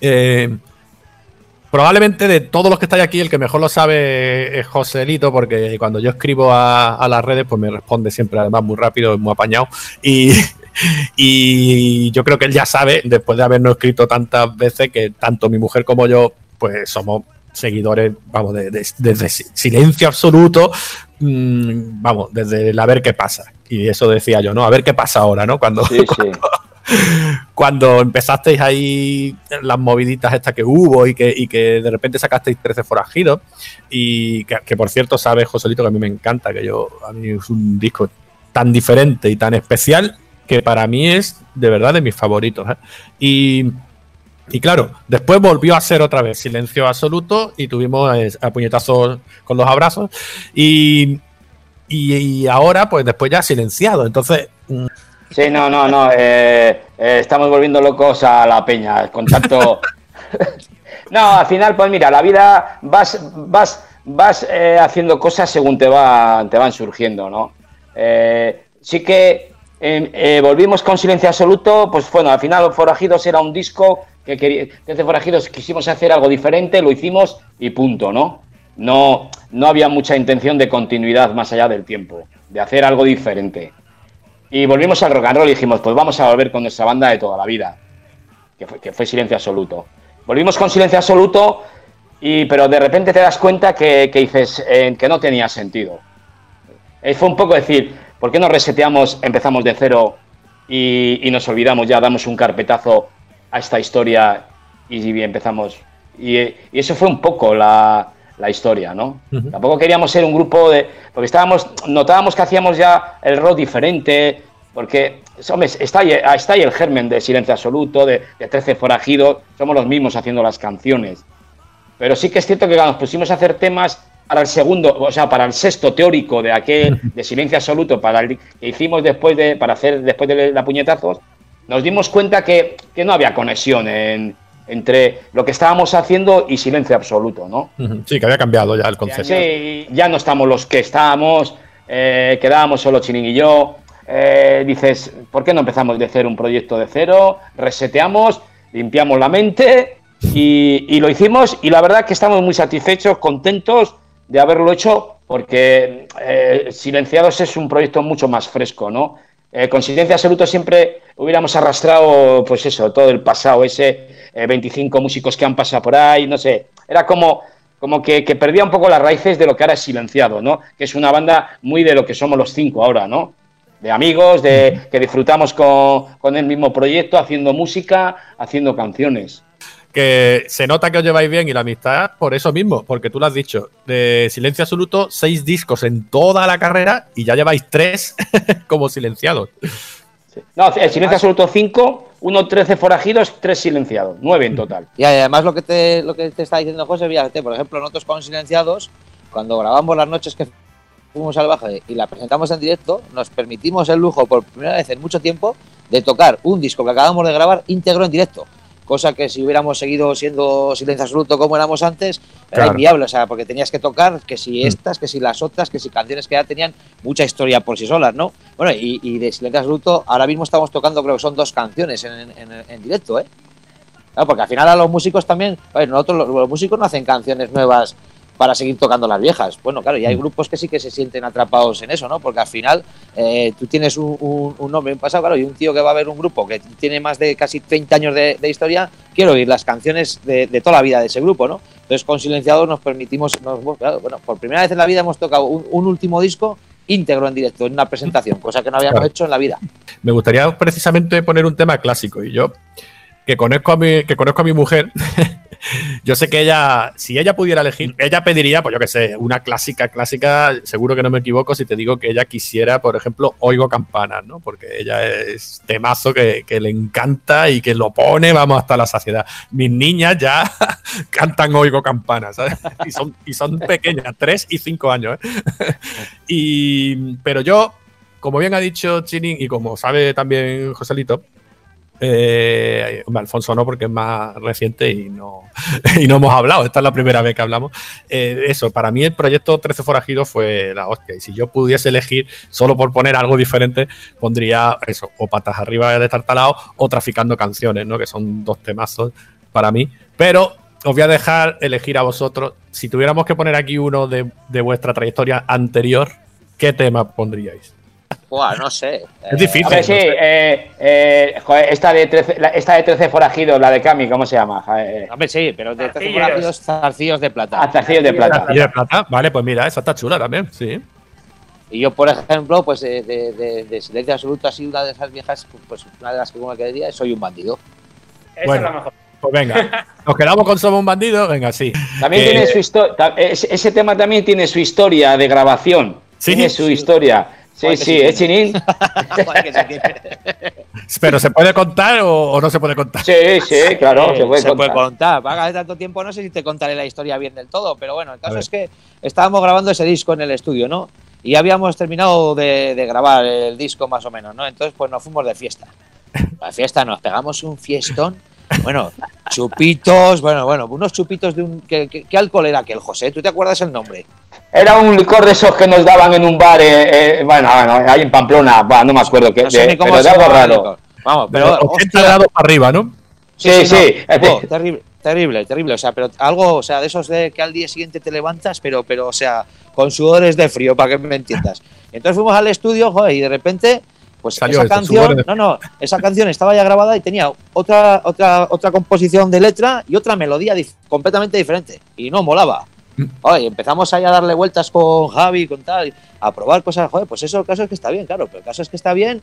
Eh, probablemente de todos los que estáis aquí, el que mejor lo sabe es Joselito, porque cuando yo escribo a, a las redes, pues me responde siempre, además, muy rápido, muy apañado. Y, y yo creo que él ya sabe, después de habernos escrito tantas veces, que tanto mi mujer como yo, pues somos seguidores, vamos, de- silencio absoluto, mm, vamos, desde el a ver qué pasa. Y eso decía yo, ¿no? A ver qué pasa ahora, ¿no? Cuando, Sí, sí. Cuando empezasteis ahí las moviditas estas que hubo y que, de repente sacasteis 13 forajidos y que, por cierto sabes Joselito que a mí me encanta que yo a mí es un disco tan diferente y tan especial que para mí es de verdad de mis favoritos ¿eh? y y claro, después volvió a ser otra vez silencio absoluto y tuvimos eh, a puñetazos con los abrazos y, y, y ahora pues después ya silenciado. Entonces, mm, Sí, no, no, no. eh, eh, estamos volviendo locos a la peña con tanto. no, al final, pues mira, la vida vas, vas, vas eh, haciendo cosas según te, va, te van surgiendo, ¿no? Eh, sí que eh, volvimos con Silencio Absoluto, pues bueno, al final Forajidos era un disco que quería, desde Forajidos quisimos hacer algo diferente, lo hicimos y punto, ¿no? No, no había mucha intención de continuidad más allá del tiempo, de hacer algo diferente. Y volvimos al rock and roll y dijimos, pues vamos a volver con nuestra banda de toda la vida, que fue, que fue Silencio Absoluto. Volvimos con Silencio Absoluto, y, pero de repente te das cuenta que, que dices eh, que no tenía sentido. Eh, fue un poco decir, ¿por qué no reseteamos, empezamos de cero y, y nos olvidamos ya, damos un carpetazo a esta historia y empezamos? Y, y eso fue un poco la, la historia, ¿no? Ujú. Tampoco queríamos ser un grupo de. Porque estábamos, notábamos que hacíamos ya el rock diferente, porque, hombre, está ahí, está ahí el germen de Silencio Absoluto, de, de 13 Forajidos, somos los mismos haciendo las canciones. Pero sí que es cierto que cuando nos pusimos a hacer temas para el segundo, o sea, para el sexto teórico de aquel, de Silencio Absoluto, para el que hicimos después de, para hacer después de la puñetazos, nos dimos cuenta que, que no había conexión en- entre lo que estábamos haciendo y Silencio Absoluto, ¿no? sí, que había cambiado ya el concepto. Sí, ya no estamos los que estábamos, eh, quedábamos solo Chining y yo. eh, dices, ¿por qué no empezamos de hacer un proyecto de cero? Reseteamos, limpiamos la mente y, y lo hicimos. Y la verdad que estamos muy satisfechos, contentos de haberlo hecho, porque eh, Silenciados es un proyecto mucho más fresco, ¿no? Con Silencio Absoluto siempre hubiéramos arrastrado, pues eso, todo el pasado, ese eh, 25 músicos que han pasado por ahí, no sé. Era como, como que, que perdía un poco las raíces de lo que ahora es Silenciado, ¿no? Que es una banda muy de lo que somos los cinco ahora, ¿no? De amigos, de que disfrutamos con, con el mismo proyecto, haciendo música, haciendo canciones. que se nota que os lleváis bien y la amistad por eso mismo, porque tú lo has dicho, de Silencio Absoluto, seis discos en toda la carrera y ya lleváis tres como silenciados. No, el Silencio Absoluto 5, 1, 13 forajidos, 3 silenciados, 9 en total. Y además lo que te, lo que te está diciendo José, fíjate, por ejemplo, nosotros con Silenciados, cuando grabamos las noches que fuimos al Baje y la presentamos en directo, nos permitimos el lujo por primera vez en mucho tiempo de tocar un disco que acabamos de grabar íntegro en directo. Cosa que si hubiéramos seguido siendo silencio absoluto como éramos antes, era Claro. inviable. O sea, porque tenías que tocar que si Mm. estas, que si las otras, que si canciones que ya tenían mucha historia por sí solas, ¿no? Bueno, y, y de silencio absoluto, ahora mismo estamos tocando, creo que son dos canciones en, en- en directo, ¿eh? Claro, porque al final a los músicos también, a ver, nosotros los, los músicos no hacen canciones nuevas para seguir tocando las viejas. Bueno, claro, y hay grupos que sí que se sienten atrapados en eso, ¿no? Porque al final eh, tú tienes un, un, un nombre en pasado, claro, y un tío que va a ver un grupo que tiene más de casi 30 años de, de historia, quiere oír las canciones de, de toda la vida de ese grupo, ¿no? Entonces con Silenciados nos permitimos, nos- bueno, por primera vez en la vida hemos tocado un, un último disco íntegro en directo, en una presentación, cosa que no habíamos Claro. hecho en la vida. Me gustaría precisamente poner un tema clásico y yo que conozco a mi, que conozco a mi mujer, yo sé que ella, si ella pudiera elegir, ella pediría, pues yo que sé, una clásica, clásica, seguro que no me equivoco si te digo que ella quisiera, por ejemplo, Oigo Campanas, ¿no? Porque ella es temazo que, que le encanta y que lo pone, vamos, hasta la saciedad. Mis niñas ya cantan Oigo Campanas, ¿sabes? Y son, y son pequeñas, tres y cinco años, ¿eh? y, pero yo, como bien ha dicho Chinin y como sabe también Joselito, eh, Alfonso no, porque es más reciente y no, y no hemos hablado. Esta es la primera vez que hablamos. Eh, eso, para mí el proyecto 13 Forajidos fue la hostia. Y si yo pudiese elegir, solo por poner algo diferente, pondría eso, o Patas Arriba de Tartalao o Traficando Canciones, ¿no? Que son dos temazos para mí. Pero os voy a dejar elegir a vosotros. Si tuviéramos que poner aquí uno de, de vuestra trayectoria anterior, ¿qué tema pondríais? Buah, no sé. Es difícil. A ver, sí, no sé. eh, eh, joder, esta, de 13, la- esta de 13 forajidos, la de Cami, ¿cómo se llama? Eh, Hombre, sí, pero de Zarcillos. forajidos, zarcillos de plata. ah, Zarcillos de Plata. ¿Y de plata? Vale, pues mira, esa está chula también, sí. Y yo, por ejemplo, pues de, de, de- de silencio absoluto, así una de esas viejas, pues una de las que como que diría, soy un bandido. Esa Bueno. es la mejor. Pues venga, nos quedamos con Somos un bandido. Venga, sí. También tiene su historia. Ese tema también tiene su historia de grabación. Sí, tiene su historia. Sí, sí, sí ¿eh, se tiene. Pero ¿se puede contar o, o no se puede contar? Sí, sí, claro, se puede se puede contar. contar. Hace tanto tiempo no sé si te contaré la historia bien del todo, pero bueno, el caso es que estábamos grabando ese disco en el estudio, ¿no? Y habíamos terminado de, de grabar el disco más o menos, ¿no? Entonces pues nos fuimos de fiesta. La fiesta nos pegamos un fiestón. Bueno, chupitos, bueno, bueno, unos chupitos de un... ¿Qué, qué- qué alcohol era aquel, José? ¿Tú te acuerdas el nombre? Era un licor de esos que nos daban en un bar, eh, eh, bueno, bueno, ahí en Pamplona, bueno, no me acuerdo qué, No sé de- pero de algo raro. Vamos, Pero pero... 80 hostia, grados para arriba, ¿no? Sí, sí. no. Oh, terrible, terrible, terrible. O sea, pero algo, o sea, de esos de que al día siguiente te levantas, pero, pero, o sea, con sudores de frío, para que me entiendas. Entonces fuimos al estudio, joder, y de repente, pues Salió esa eso, canción, de no, no, esa canción estaba ya grabada y tenía otra, otra, otra composición de letra y otra melodía dif- completamente diferente. Y no molaba. Oye, empezamos ahí a darle vueltas con Javi, con tal, a probar cosas, joder, pues eso el caso es que está bien, claro, pero el caso es que está bien.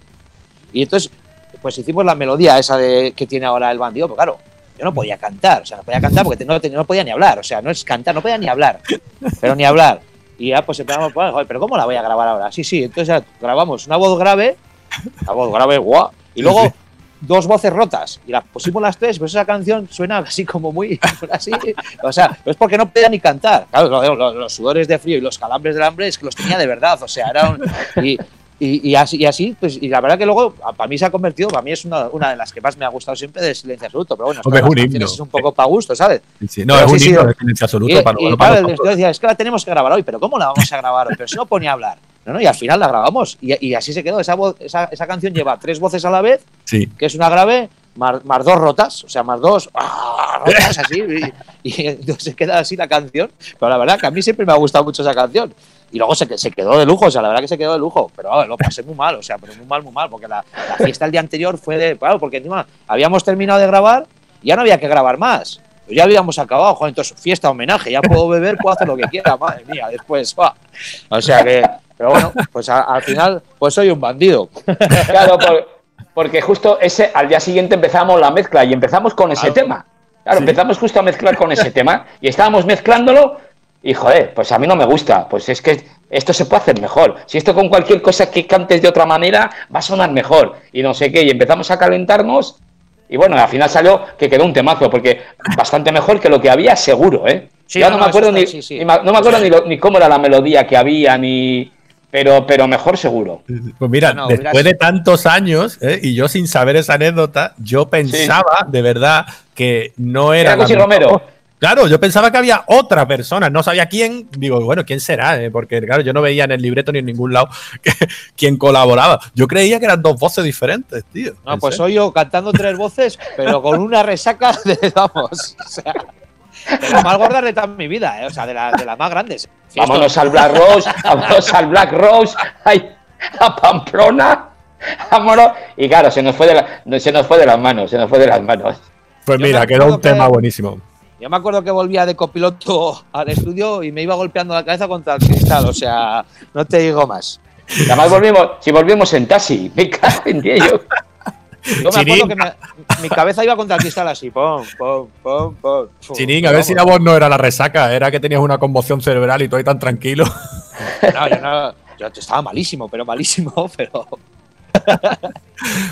Y entonces, pues hicimos la melodía esa de que tiene ahora el bandido, pero claro, yo no podía cantar, o sea, no podía cantar porque no, no podía ni hablar, o sea, no es cantar, no podía ni hablar, pero ni hablar. Y ya pues empezamos, pues, joder, pero ¿cómo la voy a grabar ahora? Sí, sí, entonces ya grabamos una voz grave, la voz grave, guau, y luego. Dos voces rotas, y las pusimos las tres, pues esa canción suena así como muy, así, o sea, es porque no podía ni cantar, claro, lo- lo- los, sudores de frío y los calambres del hambre es que los tenía de verdad, o sea, era un, y, y, y así, y así, pues, y la verdad que luego, para mí se ha convertido, para mí es una, una de las que más me ha gustado siempre de Silencio Absoluto, pero bueno, Hombre, es un canciones himno. es un poco para gusto, ¿sabes? Sí, sí. No, Pero es un sí, sí, himno yo- de silencio absoluto Y, para, y, para claro, nosotros. yo decía, es que la tenemos que grabar hoy, pero ¿cómo la vamos a grabar hoy? Pero si no ponía a hablar. No, no, y al final la grabamos. Y, y así se quedó. Esa, voz, esa, esa canción lleva tres voces a la vez, Sí. que es una grave, más, más dos rotas, o sea, más dos ¡ah! rotas así. Y, y entonces se queda así la canción. Pero la verdad que a mí siempre me ha gustado mucho esa canción. Y luego se, se quedó de lujo, o sea, la verdad que se quedó de lujo. Pero ah, lo pasé muy mal, o sea, pero muy mal, muy mal, porque la, la fiesta el día anterior fue de. Claro, porque encima habíamos terminado de grabar y ya no había que grabar más. Pues ya habíamos acabado, joder, entonces fiesta, homenaje, ya puedo beber, puedo hacer lo que quiera, madre mía, después, ¡buah! O sea que, pero bueno, pues a- al final, pues soy un bandido. Claro, por- porque justo ese, al día siguiente empezamos la mezcla y empezamos con ese Claro. tema. Claro, empezamos justo a mezclar con ese tema y estábamos mezclándolo y joder, pues a mí no me gusta. Pues es que esto se puede hacer mejor. Si esto con cualquier cosa que cantes de otra manera va a sonar mejor y no sé qué. Y empezamos a calentarnos y bueno, al final salió que quedó un temazo porque bastante mejor que lo que había seguro, ¿eh? Sí, ya no, me acuerdo ni, está- sí, sí. ni ma- no me acuerdo ni, lo- ni cómo era la melodía que había ni pero pero mejor seguro. Pues mira, No, no, después mira, de tantos años, ¿eh? y yo sin saber esa anécdota, yo pensaba de verdad que no era. Era Romero. Claro, yo pensaba que había otra persona, no sabía quién. Digo, bueno, ¿quién será? eh? Porque, claro, yo no veía en el libreto ni en ningún lado que- quién colaboraba. Yo creía que eran dos voces diferentes, tío. No, ¿En pues soy yo cantando tres voces, pero con una resaca de, vamos, o sea, de las más gordas de toda mi vida, ¿eh? o sea, de, la- de las más grandes. Vámonos al Black Rose, vámonos al Black Rose, ay, a Pamplona, vámonos. Y claro, se nos fue de la- se nos fue de las manos, se nos fue de las manos. Pues yo mira, quedó un que- tema buenísimo. Yo me acuerdo que volvía de copiloto al estudio y me iba golpeando la cabeza contra el cristal, o sea, no te digo más. Y además volvimos, si volvimos en taxi, me cago en ello. Yo me acuerdo que me- mi cabeza iba contra el cristal así, pum, pum, pum, pum. Chinín, a ver si la voz no era la resaca, era que tenías una conmoción cerebral y tú ahí tan tranquilo. No, yo no, yo estaba malísimo, pero malísimo, pero...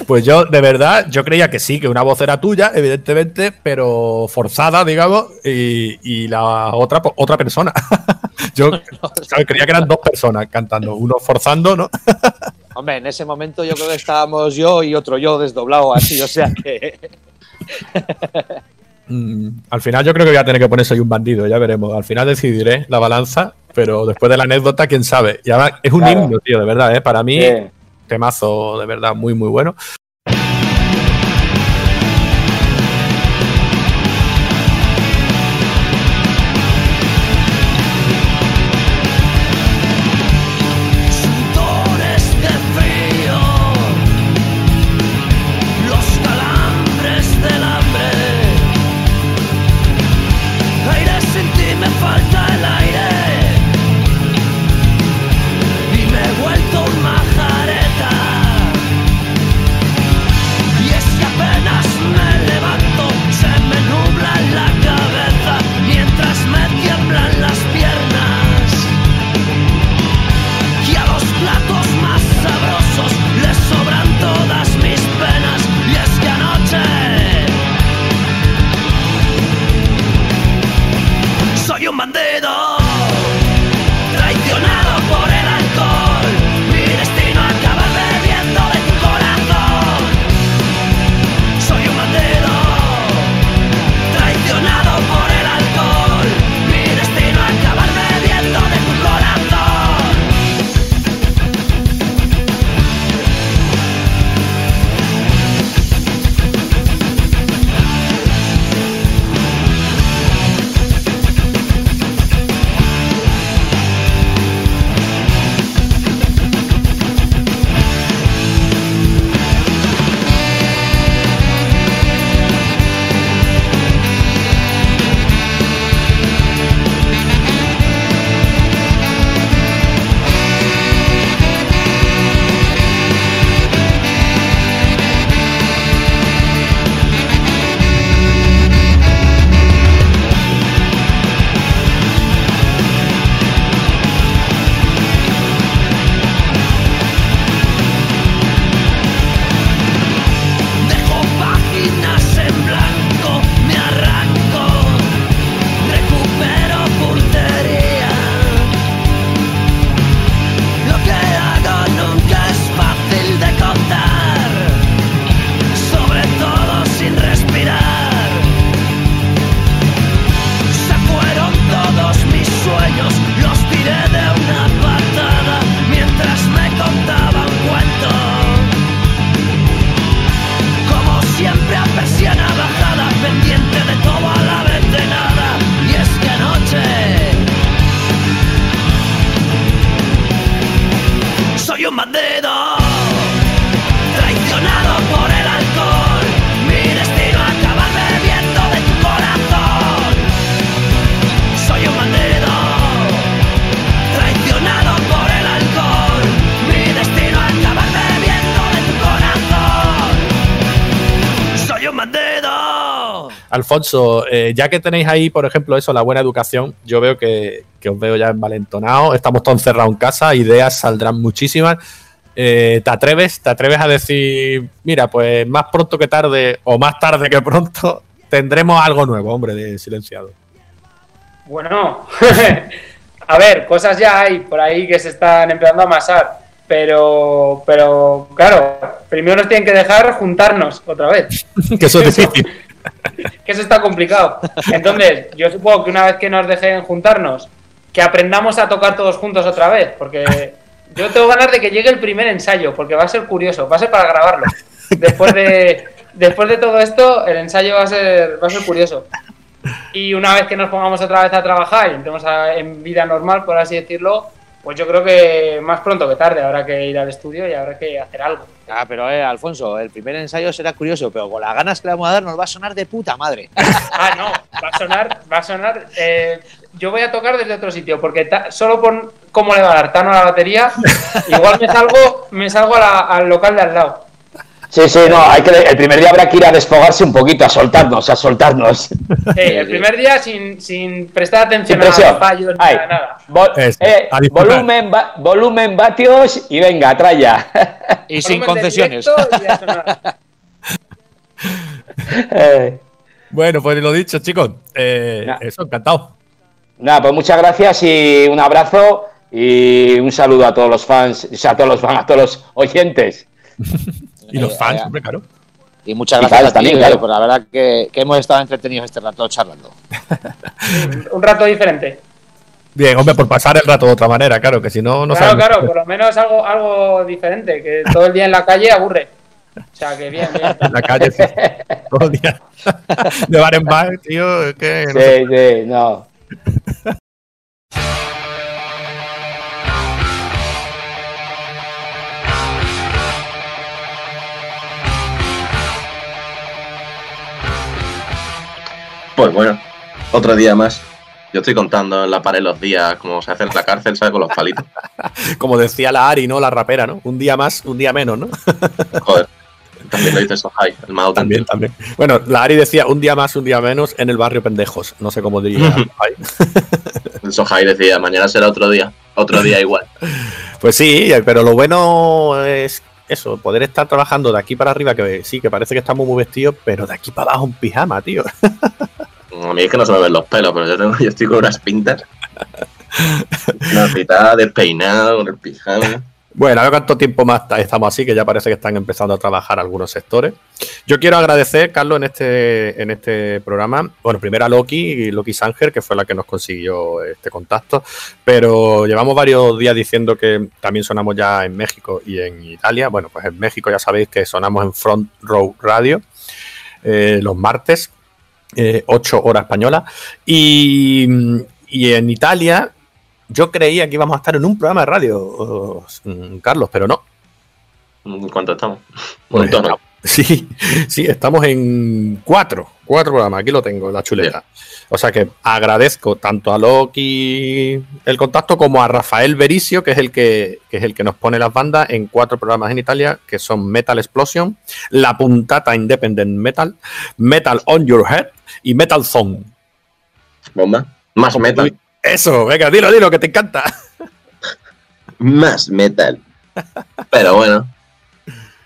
Pues yo, de verdad, yo creía que sí, que una voz era tuya, evidentemente, pero forzada, digamos, y, y la otra, pues, otra persona. yo creía que eran dos personas cantando, uno forzando, ¿no? Hombre, en ese momento yo creo que estábamos yo y otro yo desdoblado así, o sea que... Mm, al final yo creo que voy a tener que poner soy un bandido, ya veremos. Al final decidiré la balanza, pero después de la anécdota, quién sabe. Y además, es un Claro. himno, tío, de verdad, ¿eh? Para mí, Sí. temazo de verdad muy, muy bueno. Alfonso, eh, ya que tenéis ahí, por ejemplo, eso, la buena educación, yo veo que, que os veo ya envalentonados, estamos todos encerrados en casa, ideas saldrán muchísimas. Eh, ¿Te atreves? ¿Te atreves a decir, mira, pues más pronto que tarde, o más tarde que pronto, tendremos algo nuevo, hombre, de silenciado? Bueno, a ver, cosas ya hay por ahí que se están empezando a amasar, pero, pero claro, primero nos tienen que dejar juntarnos otra vez, que eso es difícil. Que eso está complicado. Entonces, yo supongo que una vez que nos dejen juntarnos, que aprendamos a tocar todos juntos otra vez, porque yo tengo ganas de que llegue el primer ensayo, porque va a ser curioso, va a ser para grabarlo. Después de, después de todo esto, el ensayo va a ser, va a ser curioso. Y una vez que nos pongamos otra vez a trabajar y entremos en vida normal, por así decirlo, pues yo creo que más pronto que tarde habrá que ir al estudio y habrá que hacer algo. Ah, pero eh, Alfonso, el primer ensayo será curioso, pero con las ganas que le vamos a dar nos va a sonar de puta madre. Ah, no, va a sonar, va a sonar. eh, yo voy a tocar desde otro sitio, porque ta- solo por cómo le va a dar Tano a la batería, igual me salgo, me salgo a la- al local de al lado. Sí, sí, no, hay que, el primer día habrá que ir a desfogarse un poquito, a soltarnos, a soltarnos. Sí, el primer día sin, sin prestar atención Sin a presión. los fallos Ay. nada. Vol- Eso, eh, a volumen, va- volumen, vatios y venga, traya. Y sin Volumen concesiones. y. Eh, Bueno, pues lo dicho, chicos. eh, Ya. eso, encantado. nada, pues muchas gracias y un abrazo y un saludo a todos los fans, o sea, a todos los fans, a todos los oyentes. Y los Eh, fans, hombre, claro. Y muchas Y gracias ti, también, claro, claro. pues la verdad que, que hemos estado entretenidos este rato charlando. Un rato diferente. Bien, hombre, por pasar el rato de otra manera, claro, que si no, no claro, sabemos. claro, por lo menos algo, algo diferente, que todo el día en la calle aburre. O sea, que bien, bien. En la calle, sí, todo el día. De bar en bar, tío, es que. no sé. Sí, sí, no. Pues bueno, otro día más. Yo estoy contando en la pared los días, como se hace en la cárcel, ¿sabes? Con los palitos. Como decía la Ari, ¿no? La rapera, ¿no? Un día más, un día menos, ¿no? Joder. También lo dice Sohai, el más También, también. Bueno, la Ari decía un día más, un día menos en el barrio pendejos. No sé cómo diría. El Sohai decía, mañana será otro día. Otro día igual. Pues sí, pero lo bueno es eso, poder estar trabajando de aquí para arriba, que sí, que parece que estamos muy vestidos, pero de aquí para abajo un pijama, tío. A mí es que no se me ven los pelos, pero yo, tengo, yo estoy con unas pintas. Una pintada despeinado, con el pijama. Bueno, a ver cuánto tiempo más ta- estamos así, que ya parece que están empezando a trabajar algunos sectores. Yo quiero agradecer, Carlos, en este, en este programa, bueno, primero a Loki, Loki Sanger, que fue la que nos consiguió este contacto, pero llevamos varios días diciendo que también sonamos ya en México y en Italia. Bueno, pues en México ya sabéis que sonamos en Front Row Radio eh, los martes, eh, 8 horas española, y, y en Italia yo creía que íbamos a estar en un programa de radio, mm, Carlos, pero no. ¿En cuánto estamos? Pues estamos- sí, sí, estamos en cuatro, cuatro programas. Aquí lo tengo, la chuleta. O sea que agradezco tanto a Loki el contacto como a Rafael Bericio, que es el que, que es el que nos pone las bandas en cuatro programas en Italia, que son Metal Explosion, La Puntata Independent Metal, Metal on Your Head y Metal Zone. Bomba. Más metal. Eso, venga, dilo, dilo, que te encanta. Más metal. Pero bueno.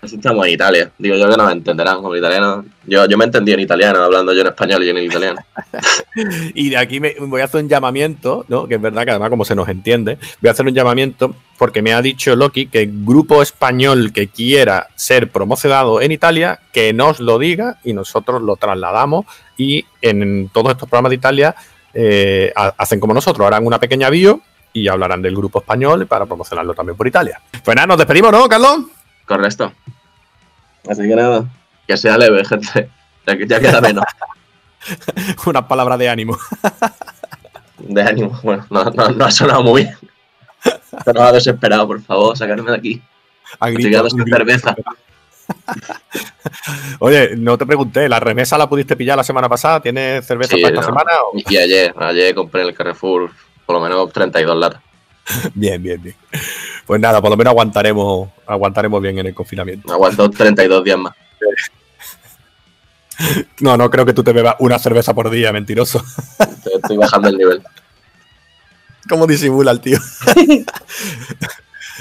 Así estamos en Italia. Digo yo que no me entenderán como italiano. Yo, yo me entendí en italiano, hablando yo en español y en italiano. Y de aquí me, voy a hacer un llamamiento, ¿no? Que es verdad que además como se nos entiende, voy a hacer un llamamiento porque me ha dicho Loki que el grupo español que quiera ser promocionado en Italia, que nos lo diga y nosotros lo trasladamos y en todos estos programas de Italia eh, ha- hacen como nosotros, harán una pequeña bio y hablarán del grupo español para promocionarlo también por Italia. Pues nada, nos despedimos, ¿no, Carlos? Correcto. Así que nada. Que sea leve, gente. Ya, que- ya queda menos. Unas palabras de ánimo. De ánimo. Bueno, no, no, no ha sonado muy bien. Pero ha desesperado, por favor, sacarme de aquí. A Estoy grito, quedando sin un grito. Oye, no te pregunté, ¿la remesa la pudiste pillar la semana pasada? ¿Tienes cerveza Sí, para esta no. semana? o- Y ayer, ayer compré en el Carrefour por lo menos 32 latas. Bien, bien, bien. Pues nada, por lo menos aguantaremos, aguantaremos bien en el confinamiento. Aguanto 32 días más. No, no creo que tú te bebas una cerveza por día, mentiroso. Estoy, estoy bajando el nivel. ¿Cómo disimula el tío?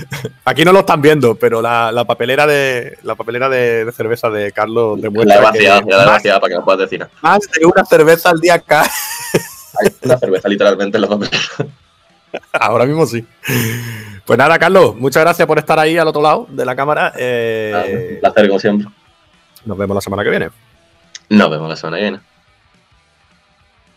Aquí no lo están viendo, pero la, la papelera de la papelera de, de cerveza de Carlos La demuestra he vaciado, que la más, vaciado para que no puedas decir más de una cerveza al día. Hay una cerveza literalmente en los papeles. Ahora mismo sí. Pues nada, Carlos, muchas gracias por estar ahí al otro lado de la cámara. Eh, Un placer, como siempre. nos vemos la semana que viene. Nos vemos la semana que viene.